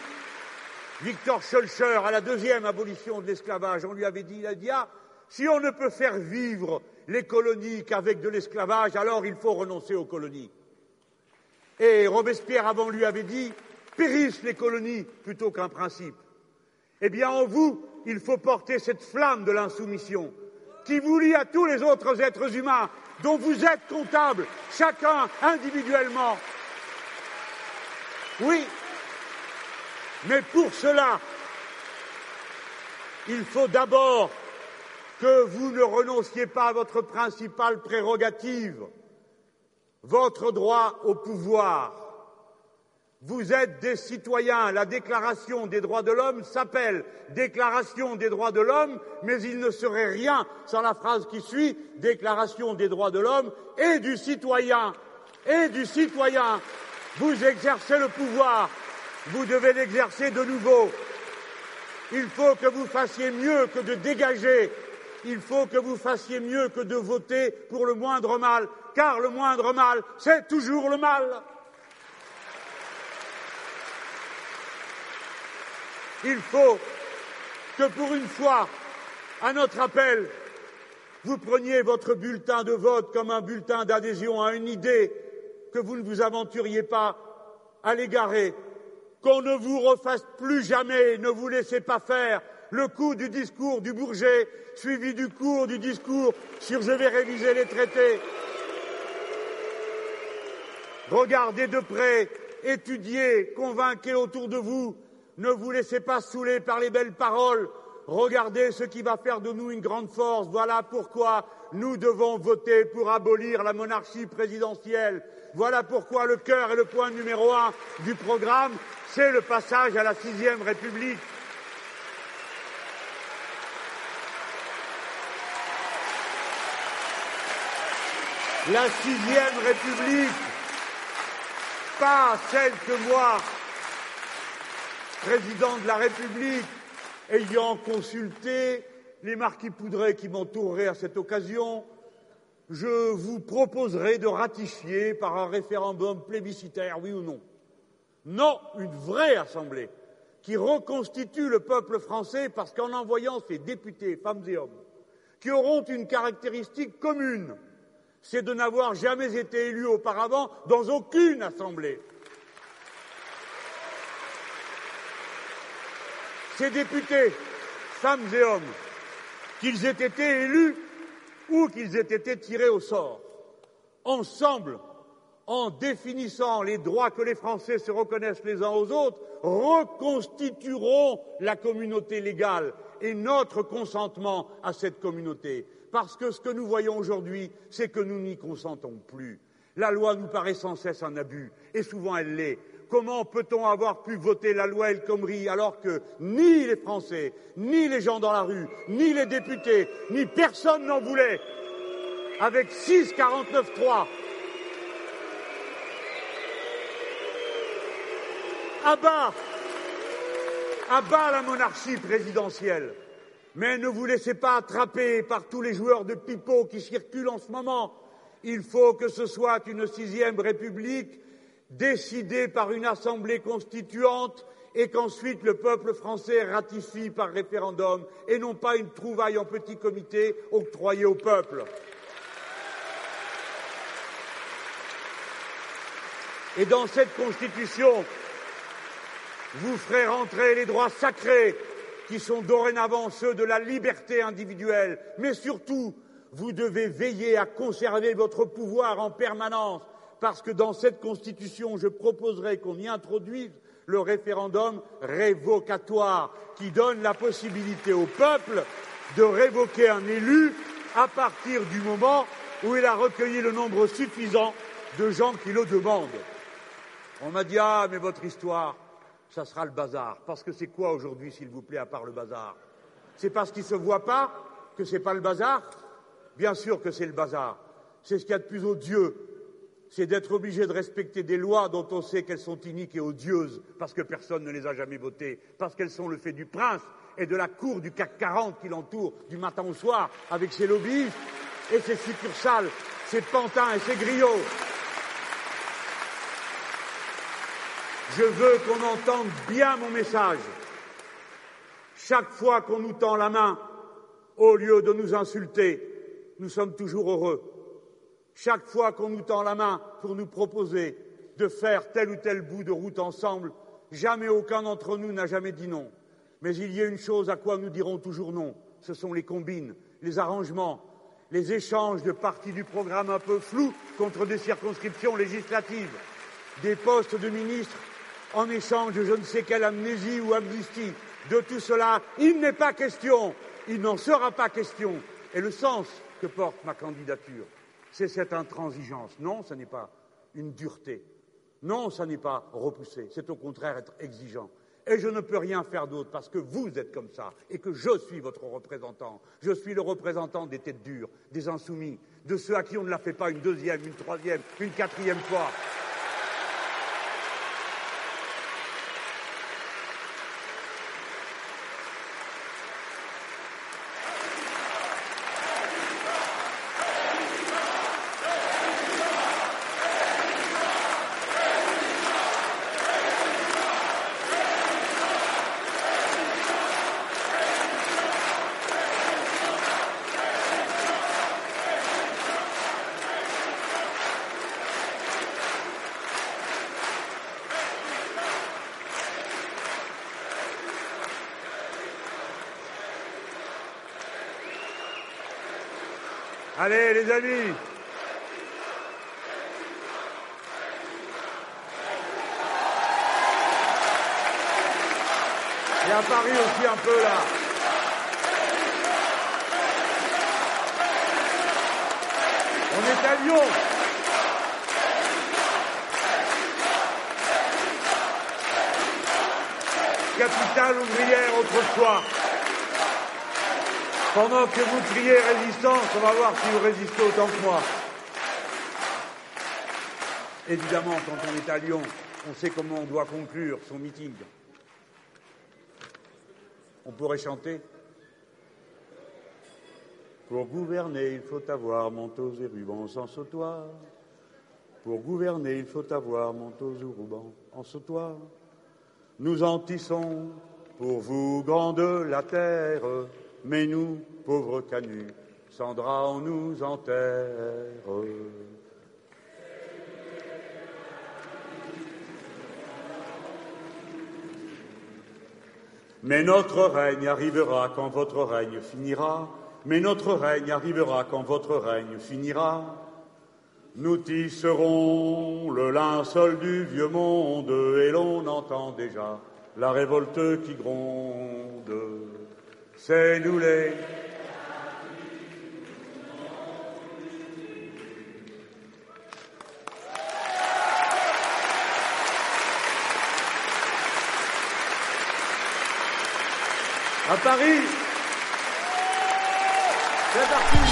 Victor Schulcher à la deuxième abolition de l'esclavage, on lui avait dit, il a dit, ah, si on ne peut faire vivre les colonies qu'avec de l'esclavage, alors il faut renoncer aux colonies. Et Robespierre avant lui avait dit périssent les colonies plutôt qu'un principe. Eh bien, en vous, il faut porter cette flamme de l'insoumission qui vous lie à tous les autres êtres humains dont vous êtes comptables, chacun individuellement. Oui, mais pour cela, il faut d'abord que vous ne renonciez pas à votre principale prérogative, votre droit au pouvoir. Vous êtes des citoyens. La déclaration des droits de l'homme s'appelle déclaration des droits de l'homme, mais il ne serait rien sans la phrase qui suit déclaration des droits de l'homme et du citoyen. Et du citoyen. Vous exercez le pouvoir. Vous devez l'exercer de nouveau. Il faut que vous fassiez mieux que de dégager il faut que vous fassiez mieux que de voter pour le moindre mal, car le moindre mal, c'est toujours le mal. Il faut que pour une fois, à notre appel, vous preniez votre bulletin de vote comme un bulletin d'adhésion à une idée, que vous ne vous aventuriez pas à l'égarer, qu'on ne vous refasse plus jamais, ne vous laissez pas faire le coup du discours du Bourget, suivi du cours du discours sur je vais réviser les traités. Regardez de près, étudiez, convainquez autour de vous, ne vous laissez pas saouler par les belles paroles, regardez ce qui va faire de nous une grande force. Voilà pourquoi nous devons voter pour abolir la monarchie présidentielle. Voilà pourquoi le cœur et le point numéro un du programme, c'est le passage à la sixième République. La sixième République, pas celle que moi, président de la République, ayant consulté les marquis Poudret qui m'entoureraient à cette occasion, je vous proposerai de ratifier par un référendum plébiscitaire, oui ou non. Non, une vraie assemblée qui reconstitue le peuple français parce qu'en envoyant ses députés, femmes et hommes, qui auront une caractéristique commune, c'est de n'avoir jamais été élus auparavant dans aucune assemblée. Ces députés, femmes et hommes, qu'ils aient été élus ou qu'ils aient été tirés au sort, ensemble, en définissant les droits que les Français se reconnaissent les uns aux autres, reconstitueront la communauté légale et notre consentement à cette communauté. Parce que ce que nous voyons aujourd'hui, c'est que nous n'y consentons plus. La loi nous paraît sans cesse un abus, et souvent elle l'est. Comment peut-on avoir pu voter la loi El Khomri alors que ni les Français, ni les gens dans la rue, ni les députés, ni personne n'en voulait Avec 6,49,3, à bas, à bas la monarchie présidentielle. Mais ne vous laissez pas attraper par tous les joueurs de pipeau qui circulent en ce moment. Il faut que ce soit une sixième république décidée par une assemblée constituante et qu'ensuite le peuple français ratifie par référendum et non pas une trouvaille en petit comité octroyée au peuple. Et dans cette constitution, vous ferez rentrer les droits sacrés qui sont dorénavant ceux de la liberté individuelle, mais surtout, vous devez veiller à conserver votre pouvoir en permanence, parce que dans cette Constitution, je proposerai qu'on y introduise le référendum révocatoire, qui donne la possibilité au peuple de révoquer un élu à partir du moment où il a recueilli le nombre suffisant de gens qui le demandent. On m'a dit Ah, mais votre histoire, ça sera le bazar. Parce que c'est quoi aujourd'hui, s'il vous plaît, à part le bazar? C'est parce qu'il ne se voit pas que c'est pas le bazar? Bien sûr que c'est le bazar. C'est ce qu'il y a de plus odieux. C'est d'être obligé de respecter des lois dont on sait qu'elles sont iniques et odieuses parce que personne ne les a jamais votées, parce qu'elles sont le fait du prince et de la cour du CAC 40 qui l'entoure du matin au soir avec ses lobbyistes et ses succursales, ses pantins et ses griots. Je veux qu'on entende bien mon message. Chaque fois qu'on nous tend la main, au lieu de nous insulter, nous sommes toujours heureux. Chaque fois qu'on nous tend la main pour nous proposer de faire tel ou tel bout de route ensemble, jamais aucun d'entre nous n'a jamais dit non. Mais il y a une chose à quoi nous dirons toujours non, ce sont les combines, les arrangements, les échanges de parties du programme un peu flous contre des circonscriptions législatives, des postes de ministres en échange de je ne sais quelle amnésie ou amnistie. De tout cela, il n'est pas question, il n'en sera pas question. Et le sens que porte ma candidature, c'est cette intransigeance. Non, ce n'est pas une dureté. Non, ce n'est pas repousser. C'est au contraire être exigeant. Et je ne peux rien faire d'autre parce que vous êtes comme ça et que je suis votre représentant. Je suis le représentant des têtes dures, des insoumis, de ceux à qui on ne la fait pas une deuxième, une troisième, une quatrième fois. Allez, les amis Et à Paris aussi un peu là. On est à Lyon. Capitale ouvrière autrefois. Pendant que vous criez résistance, on va voir si vous résistez autant que moi. Évidemment, quand on est à Lyon, on sait comment on doit conclure son meeting. On pourrait chanter. Pour gouverner, il faut avoir manteaux et rubans sans sautoir. Pour gouverner, il faut avoir manteaux et rubans en sautoir. Nous en tissons pour vous, grande la terre, mais nous, pauvres canuts, sans drap, on nous enterre. Mais notre règne arrivera quand votre règne finira. Mais notre règne arrivera quand votre règne finira. Nous tisserons le linceul du vieux monde et l'on entend déjà la révolte qui gronde. C'est nous les à Paris. C'est parti.